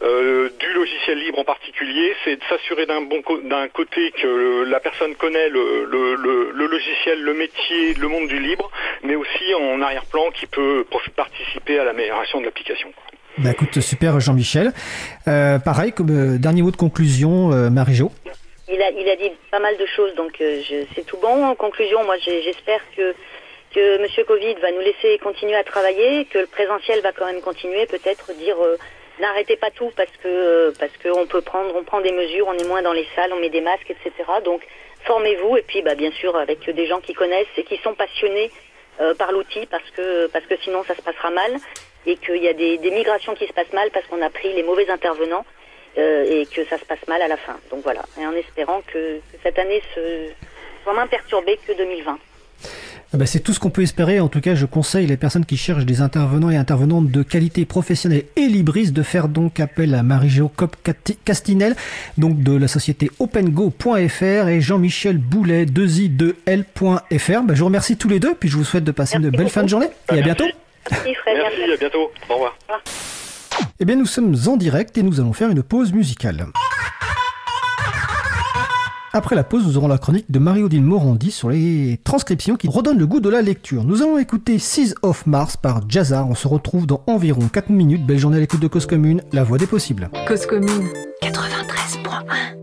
du logiciel logiciel libre en particulier, c'est de s'assurer d'un bon d'un côté que la personne connaît le, le, le, logiciel, le métier, le monde du libre, mais aussi en arrière-plan qui peut participer à l'amélioration de l'application. Bah écoute, super Jean-Michel. Euh, pareil, comme euh, dernier mot de conclusion, euh, Marie-Jo. Il a, il a dit pas mal de choses, donc euh, c'est tout bon. En conclusion, moi j'espère que que Monsieur Covid va nous laisser continuer à travailler, que le présentiel va quand même continuer, peut-être dire euh, n'arrêtez pas tout parce que parce qu'on peut prendre, on prend des mesures, on est moins dans les salles, on met des masques, etc. Donc formez-vous et puis bah, bien sûr avec des gens qui connaissent et qui sont passionnés euh, par l'outil parce que parce que sinon ça se passera mal et qu'il y a des, des, migrations qui se passent mal parce qu'on a pris les mauvais intervenants euh, et que ça se passe mal à la fin. Donc voilà, et en espérant que, que cette année se, soit moins perturbée que 2020. Ah bah, c'est tout ce qu'on peut espérer. En tout cas, je conseille les personnes qui cherchent des intervenants et intervenantes de qualité professionnelle et libris de faire donc appel à Marie-Jo Castinel, donc de la société opengo.fr et Jean-Michel Boulet, 2i2l.fr. Bah, je vous remercie tous les deux, puis je vous souhaite de passer une belle fin de journée et à bientôt. Merci, à bientôt. Au revoir. Eh bien, nous sommes en direct et nous allons faire une pause musicale. Après la pause, nous aurons la chronique de Marie-Odile Morandi sur les transcriptions qui redonnent le goût de la lecture. Nous allons écouter Seas of Mars par Jazzar. On se retrouve dans environ 4 minutes. Belle journée à l'écoute de Cause Commune, la voix des possibles. Cause Commune 93.1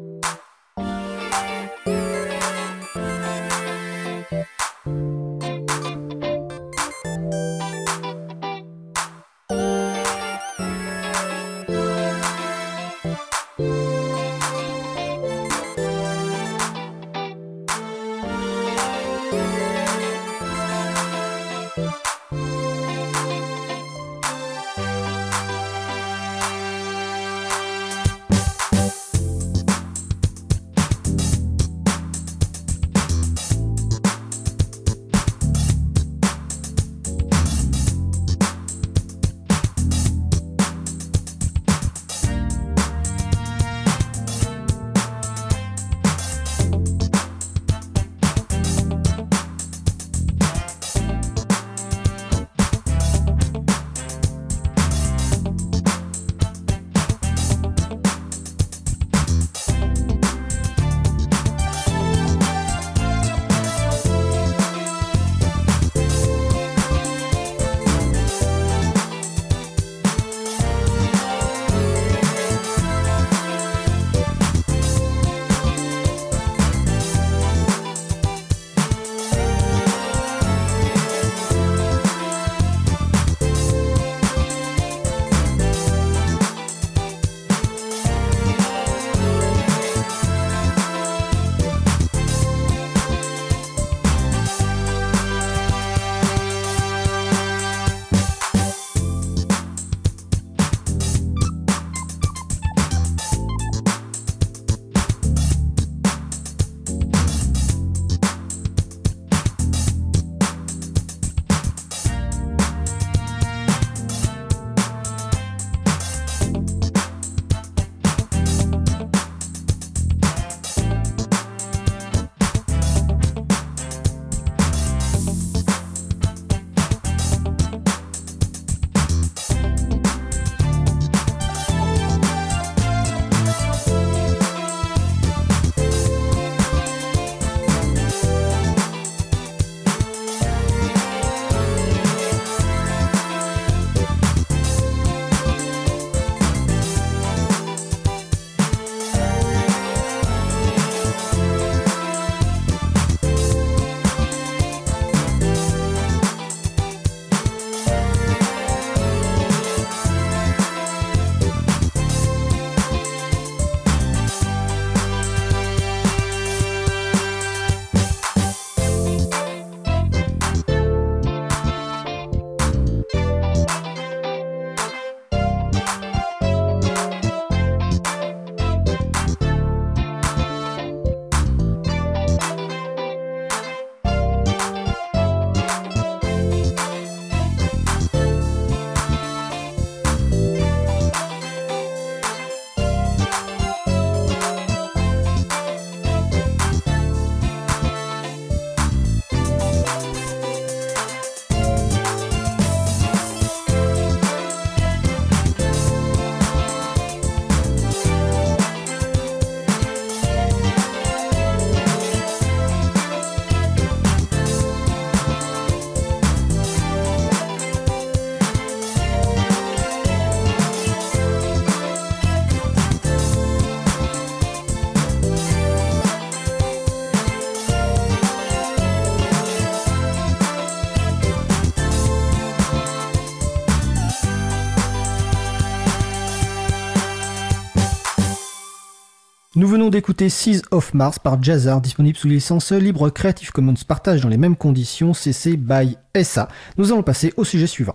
venons d'écouter Seas of Mars par Jazzar, disponible sous licence libre Creative Commons partage dans les mêmes conditions CC by SA. Nous allons passer au sujet suivant.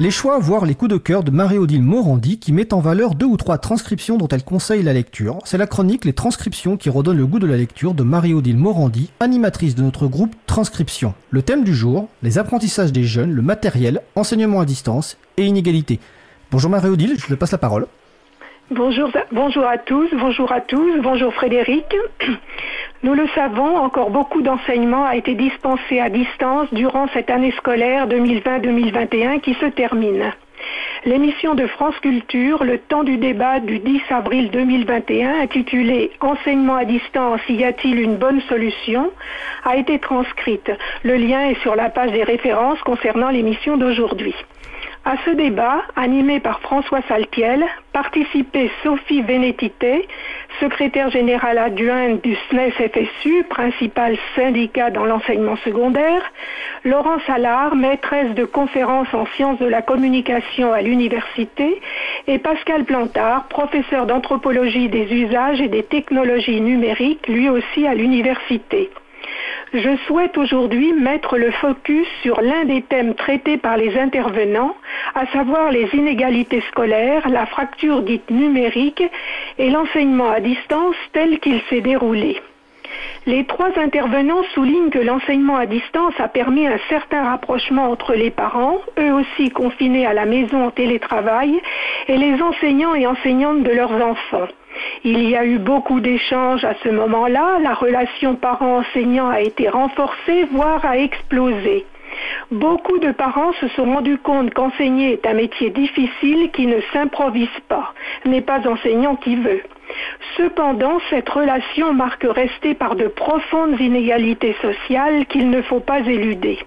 Les choix, voire les coups de cœur de Marie-Odile Morandi qui met en valeur deux ou trois transcriptions dont elle conseille la lecture. C'est la chronique Les transcriptions qui redonne le goût de la lecture de Marie-Odile Morandi, animatrice de notre groupe Transcription. Le thème du jour, les apprentissages des jeunes, le matériel, enseignement à distance et inégalité. Bonjour Marie-Odile, je te passe la parole. Bonjour, bonjour à tous, bonjour à tous, bonjour Frédéric. Nous le savons, encore beaucoup d'enseignement a été dispensé à distance durant cette année scolaire 2020-2021 qui se termine. L'émission de France Culture, le temps du débat du 10 avril 2021, intitulée Enseignement à distance, y a-t-il une bonne solution? a été transcrite. Le lien est sur la page des références concernant l'émission d'aujourd'hui. À ce débat, animé par François Saltiel, participait Sophie Vénétité, secrétaire générale adjointe du SNES-FSU, principal syndicat dans l'enseignement secondaire, Laurence Allard, maîtresse de conférences en sciences de la communication à l'université, et Pascal Plantard, professeur d'anthropologie des usages et des technologies numériques, lui aussi à l'université. Je souhaite aujourd'hui mettre le focus sur l'un des thèmes traités par les intervenants, à savoir les inégalités scolaires, la fracture dite numérique et l'enseignement à distance tel qu'il s'est déroulé. Les trois intervenants soulignent que l'enseignement à distance a permis un certain rapprochement entre les parents, eux aussi confinés à la maison en télétravail, et les enseignants et enseignantes de leurs enfants. Il y a eu beaucoup d'échanges à ce moment-là, la relation parent-enseignant a été renforcée, voire a explosé. Beaucoup de parents se sont rendus compte qu'enseigner est un métier difficile qui ne s'improvise pas, n'est pas enseignant qui veut. Cependant, cette relation marque restée par de profondes inégalités sociales qu'il ne faut pas éluder.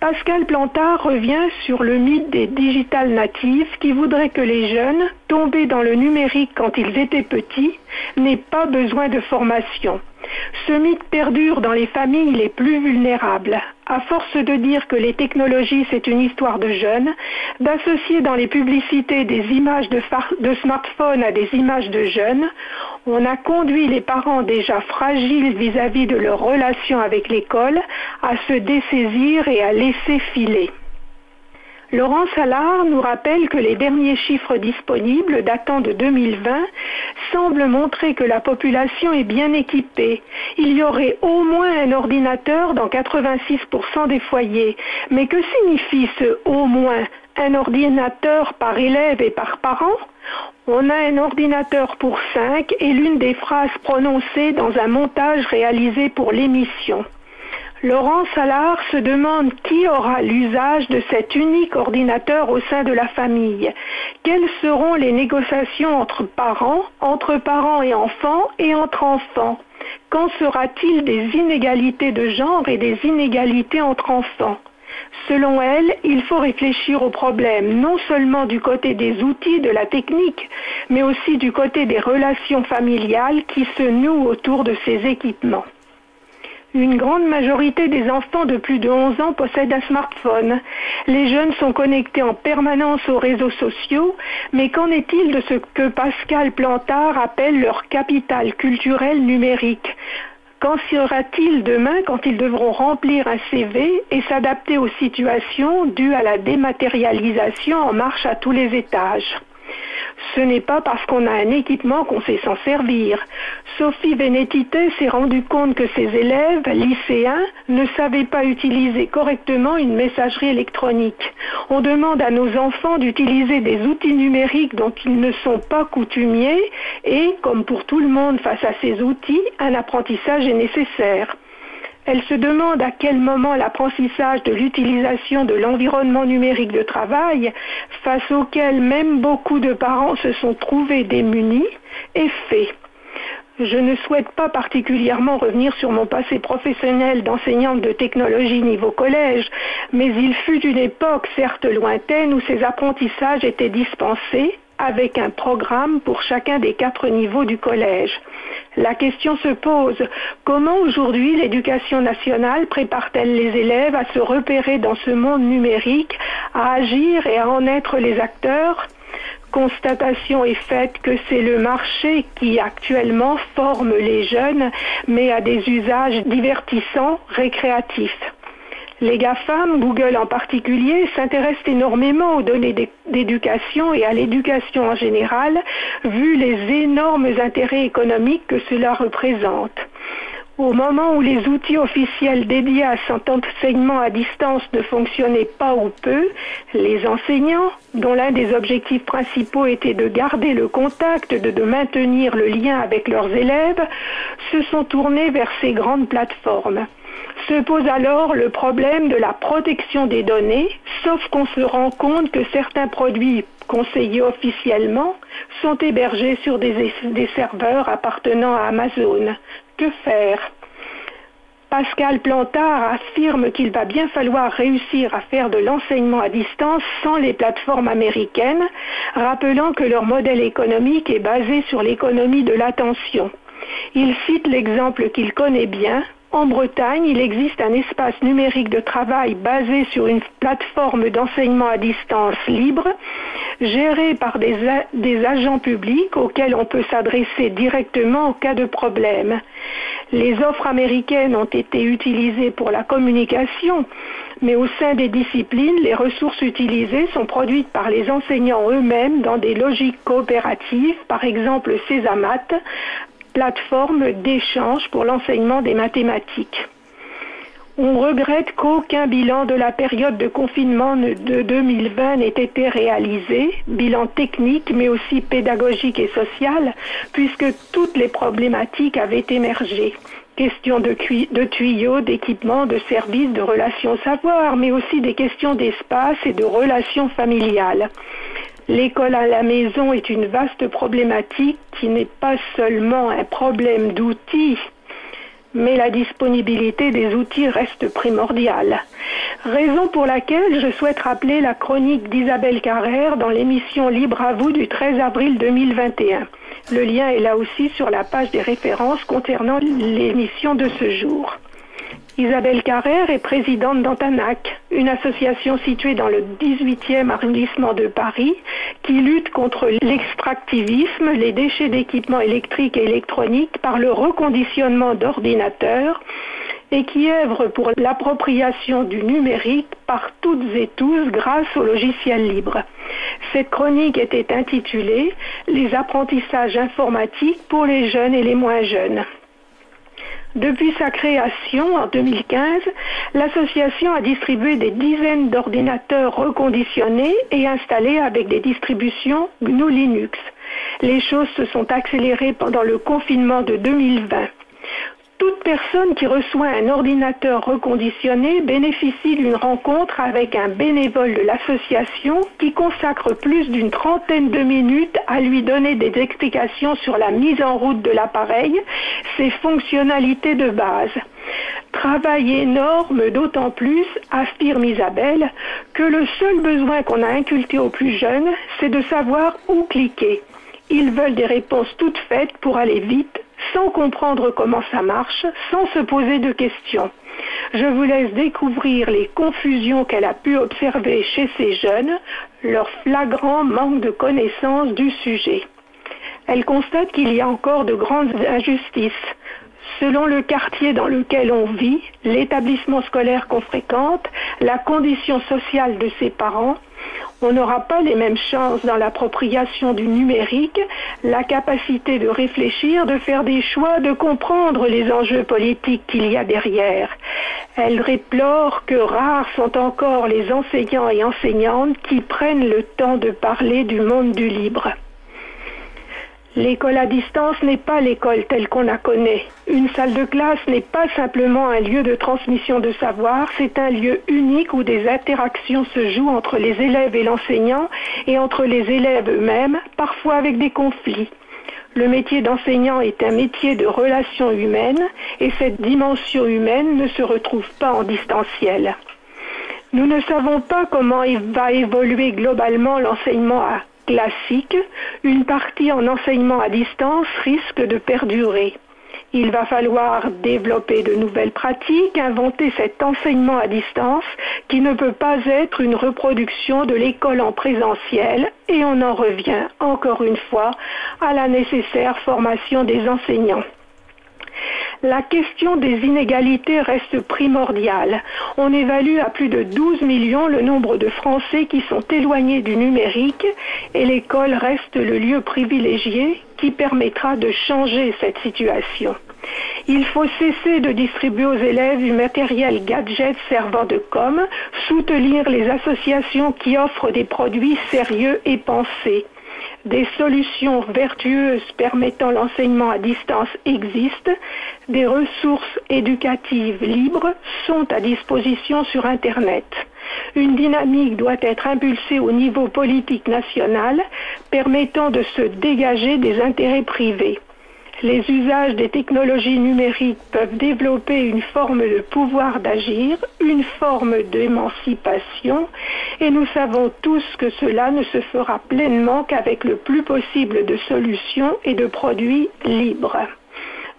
Pascal Plantard revient sur le mythe des digital natifs qui voudraient que les jeunes, tombés dans le numérique quand ils étaient petits, n'aient pas besoin de formation. Ce mythe perdure dans les familles les plus vulnérables. À force de dire que les technologies c'est une histoire de jeunes, d'associer dans les publicités des images de, smartphones à des images de jeunes, on a conduit les parents déjà fragiles vis-à-vis de leur relation avec l'école à se dessaisir et à laisser filer. Laurent Salard nous rappelle que les derniers chiffres disponibles datant de 2020 semblent montrer que la population est bien équipée. Il y aurait au moins un ordinateur dans 86% des foyers. Mais que signifie ce au moins un ordinateur par élève et par parent? On a un ordinateur pour cinq et l'une des phrases prononcées dans un montage réalisé pour l'émission. Laurent Salard se demande qui aura l'usage de cet unique ordinateur au sein de la famille. Quelles seront les négociations entre parents, entre parents et enfants et entre enfants? Quand sera-t-il des inégalités de genre et des inégalités entre enfants? Selon elle, il faut réfléchir au problème non seulement du côté des outils de la technique, mais aussi du côté des relations familiales qui se nouent autour de ces équipements. Une grande majorité des enfants de plus de 11 ans possèdent un smartphone. Les jeunes sont connectés en permanence aux réseaux sociaux, mais qu'en est-il de ce que Pascal Plantard appelle leur capital culturel numérique? Qu'en sera-t-il demain quand ils devront remplir un CV et s'adapter aux situations dues à la dématérialisation en marche à tous les étages? Ce n'est pas parce qu'on a un équipement qu'on sait s'en servir. Sophie Vénétité s'est rendu compte que ses élèves, lycéens, ne savaient pas utiliser correctement une messagerie électronique. On demande à nos enfants d'utiliser des outils numériques dont ils ne sont pas coutumiers et, comme pour tout le monde face à ces outils, un apprentissage est nécessaire. Elle se demande à quel moment l'apprentissage de l'utilisation de l'environnement numérique de travail, face auquel même beaucoup de parents se sont trouvés démunis, est fait. Je ne souhaite pas particulièrement revenir sur mon passé professionnel d'enseignante de technologie niveau collège, mais il fut une époque certes lointaine où ces apprentissages étaient dispensés avec un programme pour chacun des quatre niveaux du collège. La question se pose, comment aujourd'hui l'éducation nationale prépare-t-elle les élèves à se repérer dans ce monde numérique, à agir et à en être les acteurs? Constatation est faite que c'est le marché qui actuellement forme les jeunes, mais à des usages divertissants, récréatifs. Les GAFAM, Google en particulier, s'intéressent énormément aux données d'éducation et à l'éducation en général, vu les énormes intérêts économiques que cela représente. Au moment où les outils officiels dédiés à cet enseignement à distance ne fonctionnaient pas ou peu, les enseignants, dont l'un des objectifs principaux était de garder le contact, de, de, maintenir le lien avec leurs élèves, se sont tournés vers ces grandes plateformes. Se pose alors le problème de la protection des données, sauf qu'on se rend compte que certains produits conseillés officiellement sont hébergés sur des, serveurs appartenant à Amazon. Que faire? Pascal Plantard affirme qu'il va bien falloir réussir à faire de l'enseignement à distance sans les plateformes américaines, rappelant que leur modèle économique est basé sur l'économie de l'attention. Il cite l'exemple qu'il connaît bien, en Bretagne, il existe un espace numérique de travail basé sur une plateforme d'enseignement à distance libre, géré par des, des agents publics auxquels on peut s'adresser directement en cas de problème. Les offres américaines ont été utilisées pour la communication, mais au sein des disciplines, les ressources utilisées sont produites par les enseignants eux-mêmes dans des logiques coopératives, par exemple Césamat, plateforme d'échange pour l'enseignement des mathématiques. On regrette qu'aucun bilan de la période de confinement de 2020 n'ait été réalisé, bilan technique mais aussi pédagogique et social, puisque toutes les problématiques avaient émergé. Questions de, de tuyaux, d'équipements, de services, de relations savoir, mais aussi des questions d'espace et de relations familiales. L'école à la maison est une vaste problématique qui n'est pas seulement un problème d'outils, mais la disponibilité des outils reste primordiale. Raison pour laquelle je souhaite rappeler la chronique d'Isabelle Carrère dans l'émission Libre à vous du 13 avril 2021. Le lien est là aussi sur la page des références concernant l'émission de ce jour. Isabelle Carrère est présidente d'Antanac, une association située dans le 18e arrondissement de Paris qui lutte contre l'extractivisme, les déchets d'équipements électriques et électroniques par le reconditionnement d'ordinateurs et qui œuvre pour l'appropriation du numérique par toutes et tous grâce au logiciel libre. Cette chronique était intitulée Les apprentissages informatiques pour les jeunes et les moins jeunes. Depuis sa création en 2015, l'association a distribué des dizaines d'ordinateurs reconditionnés et installés avec des distributions GNU Linux. Les choses se sont accélérées pendant le confinement de 2020. Toute personne qui reçoit un ordinateur reconditionné bénéficie d'une rencontre avec un bénévole de l'association qui consacre plus d'une trentaine de minutes à lui donner des explications sur la mise en route de l'appareil, ses fonctionnalités de base. Travail énorme, d'autant plus, affirme Isabelle, que le seul besoin qu'on a inculqué aux plus jeunes, c'est de savoir où cliquer. Ils veulent des réponses toutes faites pour aller vite, sans comprendre comment ça marche, sans se poser de questions. Je vous laisse découvrir les confusions qu'elle a pu observer chez ces jeunes, leur flagrant manque de connaissance du sujet. Elle constate qu'il y a encore de grandes injustices. Selon le quartier dans lequel on vit, l'établissement scolaire qu'on fréquente, la condition sociale de ses parents, on n'aura pas les mêmes chances dans l'appropriation du numérique, la capacité de réfléchir, de faire des choix, de comprendre les enjeux politiques qu'il y a derrière. Elle déplore que rares sont encore les enseignants et enseignantes qui prennent le temps de parler du monde du libre. L'école à distance n'est pas l'école telle qu'on la connaît. Une salle de classe n'est pas simplement un lieu de transmission de savoir, c'est un lieu unique où des interactions se jouent entre les élèves et l'enseignant et entre les élèves eux-mêmes, parfois avec des conflits. Le métier d'enseignant est un métier de relations humaines et cette dimension humaine ne se retrouve pas en distanciel. Nous ne savons pas comment va évoluer globalement l'enseignement à classique, une partie en enseignement à distance risque de perdurer. Il va falloir développer de nouvelles pratiques, inventer cet enseignement à distance qui ne peut pas être une reproduction de l'école en présentiel et on en revient encore une fois à la nécessaire formation des enseignants. La question des inégalités reste primordiale. On évalue à plus de 12 millions le nombre de Français qui sont éloignés du numérique et l'école reste le lieu privilégié qui permettra de changer cette situation. Il faut cesser de distribuer aux élèves du matériel gadget servant de com, soutenir les associations qui offrent des produits sérieux et pensés. Des solutions vertueuses permettant l'enseignement à distance existent. Des ressources éducatives libres sont à disposition sur Internet. Une dynamique doit être impulsée au niveau politique national permettant de se dégager des intérêts privés les usages des technologies numériques peuvent développer une forme de pouvoir d'agir, une forme d'émancipation, et nous savons tous que cela ne se fera pleinement qu'avec le plus possible de solutions et de produits libres.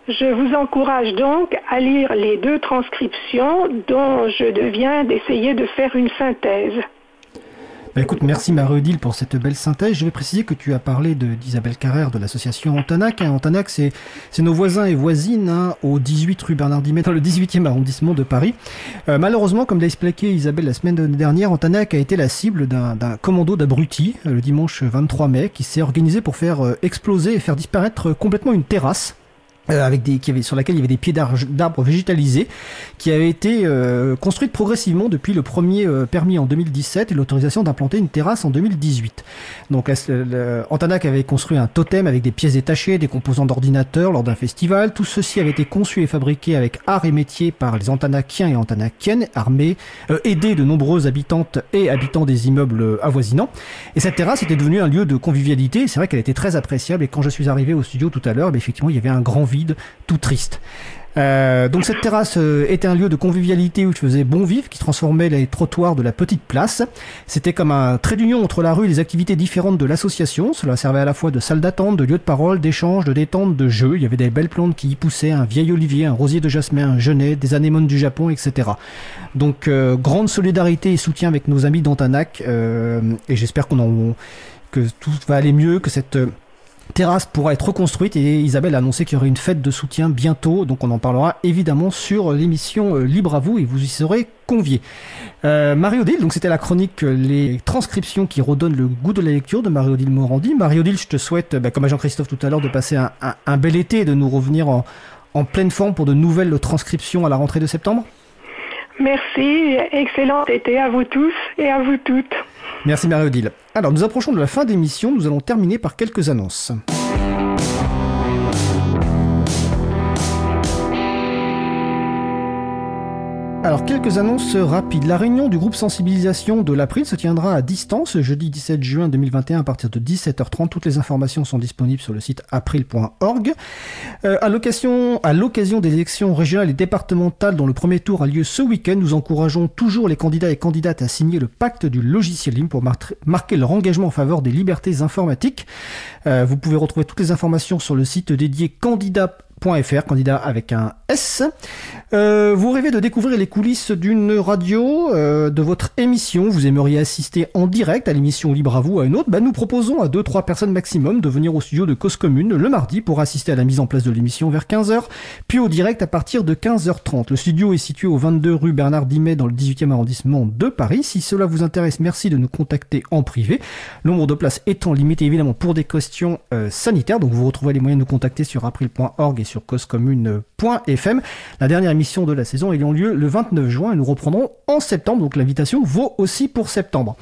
Je vous encourage donc à lire les deux transcriptions dont je deviens d'essayer de faire une synthèse. Bah, écoute, merci Marie-Odile pour cette belle synthèse. Je vais préciser que tu as parlé d'Isabelle Carrère de l'association Antanac. Hein. Antanac, c'est nos voisins et voisines hein, au 18 rue Bernard Dimet, dans le 18e arrondissement de Paris. Euh, malheureusement, comme l'a expliqué Isabelle la semaine dernière, Antanac a été la cible d'un commando d'abrutis euh, le dimanche 23 mai qui s'est organisé pour faire euh, exploser et faire disparaître complètement une terrasse euh, avec des, qui avait, sur laquelle il y avait des pieds d'arbres végétalisés, qui avait été euh, construite progressivement depuis le premier euh, permis en 2017 et l'autorisation d'implanter une terrasse en 2018. Donc Antanac avait construit un totem avec des pièces détachées, des composants d'ordinateur lors d'un festival. Tout ceci avait été conçu et fabriqué avec art et métier par les Antanakiens et Antanakiennes, armés, aidés de nombreuses habitantes et habitants des immeubles avoisinants. Et cette terrasse était devenue un lieu de convivialité. C'est vrai qu'elle était très appréciable et quand je suis arrivé au studio tout à l'heure, ben, effectivement, il y avait un grand vide tout triste. Euh, donc cette terrasse euh, était un lieu de convivialité où il faisait bon vivre, qui transformait les trottoirs de la petite place. C'était comme un trait d'union entre la rue et les activités différentes de l'association. Cela servait à la fois de salle d'attente, de lieu de parole, d'échange, de détente, de jeu. Il y avait des belles plantes qui y poussaient, un vieil olivier, un rosier de jasmin, un genêt, des anémones du Japon, etc. Donc euh, grande solidarité et soutien avec nos amis d'Antanac et j'espère qu'on que tout va aller mieux, que cette terrasse pourra être reconstruite et Isabelle a annoncé qu'il y aurait une fête de soutien bientôt, donc on en parlera évidemment sur l'émission euh, Libre à vous et vous y serez conviés. Euh, Marie-Odile, donc c'était la chronique euh, Les transcriptions qui redonnent le goût de la lecture de Marie-Odile Morandi. Marie-Odile, je te souhaite, bah, comme à Jean-Christophe tout à l'heure, de passer un, bel été et de nous revenir en, en pleine forme pour de nouvelles transcriptions à la rentrée de septembre. Merci, excellent été à vous tous et à vous toutes. Merci Marie-Odile. Alors nous approchons de la fin d'émission, nous allons terminer par quelques annonces. Alors, quelques annonces rapides. La réunion du groupe sensibilisation de l'April se tiendra à distance jeudi 17 juin 2021 à partir de 17h30. Toutes les informations sont disponibles sur le site april.org. Euh, à l'occasion, des élections régionales et départementales dont le premier tour a lieu ce week-end, nous encourageons toujours les candidats et candidates à signer le pacte du logiciel libre pour marquer leur engagement en faveur des libertés informatiques. Euh, vous pouvez retrouver toutes les informations sur le site dédié candidat .fr, candidat avec un S. Euh, vous rêvez de découvrir les coulisses d'une radio, euh, de votre émission, vous aimeriez assister en direct à l'émission Libre à vous, à une autre, bah, nous proposons à 2-3 personnes maximum de venir au studio de Cause Commune le mardi pour assister à la mise en place de l'émission vers 15h, puis au direct à partir de 15h30. Le studio est situé au 22 rue Bernard Dimet dans le 18e arrondissement de Paris. Si cela vous intéresse, merci de nous contacter en privé. Le nombre de places étant limité évidemment pour des questions euh, sanitaires, donc vous retrouvez les moyens de nous contacter sur april.org et sur causecommune.fm. La dernière émission de la saison ayant lieu le 29 juin et nous reprendrons en septembre, donc l'invitation vaut aussi pour septembre.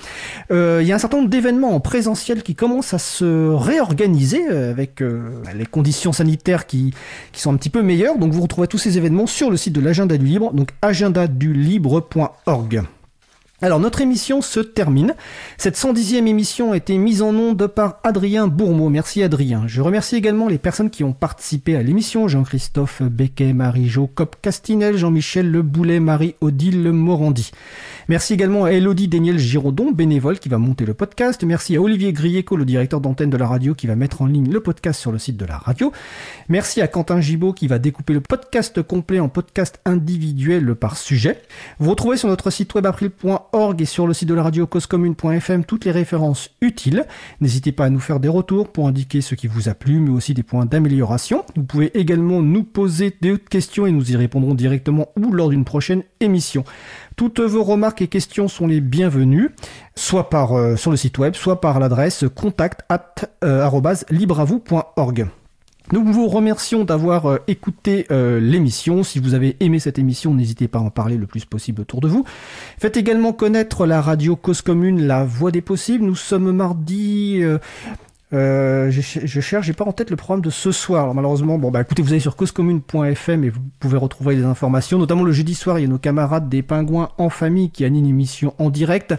Euh, il y a un certain nombre d'événements en présentiel qui commencent à se réorganiser euh, avec euh, les conditions sanitaires qui, qui sont un petit peu meilleures. Donc vous retrouvez tous ces événements sur le site de l'agenda du libre, donc agendadulibre.org. Alors notre émission se termine. Cette 110e émission a été mise en onde par Adrien Bourmeau. Merci Adrien. Je remercie également les personnes qui ont participé à l'émission. Jean-Christophe Becquet, Marie-Jo Cop Castinel, Jean-Michel Le Boulet, Marie-Odile Morandi. Merci également à Elodie Daniel Giraudon, bénévole qui va monter le podcast. Merci à Olivier Grieco, le directeur d'antenne de la radio, qui va mettre en ligne le podcast sur le site de la radio. Merci à Quentin Gibaud qui va découper le podcast complet en podcast individuel par sujet. Vous retrouvez sur notre site web april.org et sur le site de la radio causecommune.fm toutes les références utiles. N'hésitez pas à nous faire des retours pour indiquer ce qui vous a plu, mais aussi des points d'amélioration. Vous pouvez également nous poser des questions et nous y répondrons directement ou lors d'une prochaine émission. Toutes vos remarques et questions sont les bienvenues, soit euh, sur le site web, soit par l'adresse contact euh. Nous vous remercions d'avoir euh, écouté l'émission. Si vous avez aimé cette émission, n'hésitez pas à en parler le plus possible autour de vous. Faites également connaître la radio Cause Commune, la voix des possibles. Nous sommes mardi euh, je, je, cherche, j'ai pas en tête le programme de ce soir. Alors malheureusement, bon bah écoutez, vous allez sur causecommune.fm et vous pouvez retrouver des informations. Notamment le jeudi soir, il y a nos camarades des Pingouins en famille qui animent une émission en direct.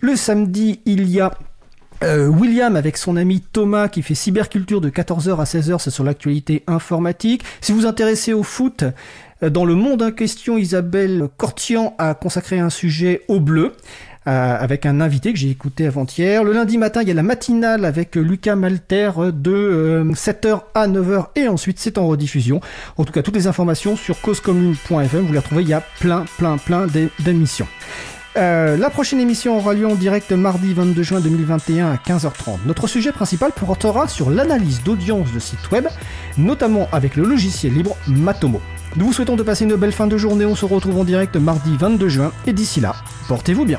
Le samedi, il y a euh, William avec son ami Thomas qui fait cyberculture de 14h à 16h, c'est sur l'actualité informatique. Si vous vous intéressez au foot, euh, dans le monde en question, Isabelle Cortian a consacré un sujet au bleu. Euh, avec un invité que j'ai écouté avant-hier. Le lundi matin, il y a la matinale avec Lucas Malter de 7h euh, à 9h et ensuite c'est en rediffusion. En tout cas, toutes les informations sur causecommune.fm, vous les retrouvez, il y a plein, plein, plein d'émissions. Euh, la prochaine émission aura lieu en direct mardi 22 juin 2021 à 15h30. Notre sujet principal portera sur l'analyse d'audience de sites web, notamment avec le logiciel libre Matomo. Nous vous souhaitons de passer une belle fin de journée, on se retrouve en direct mardi 22 juin et d'ici là, portez-vous bien.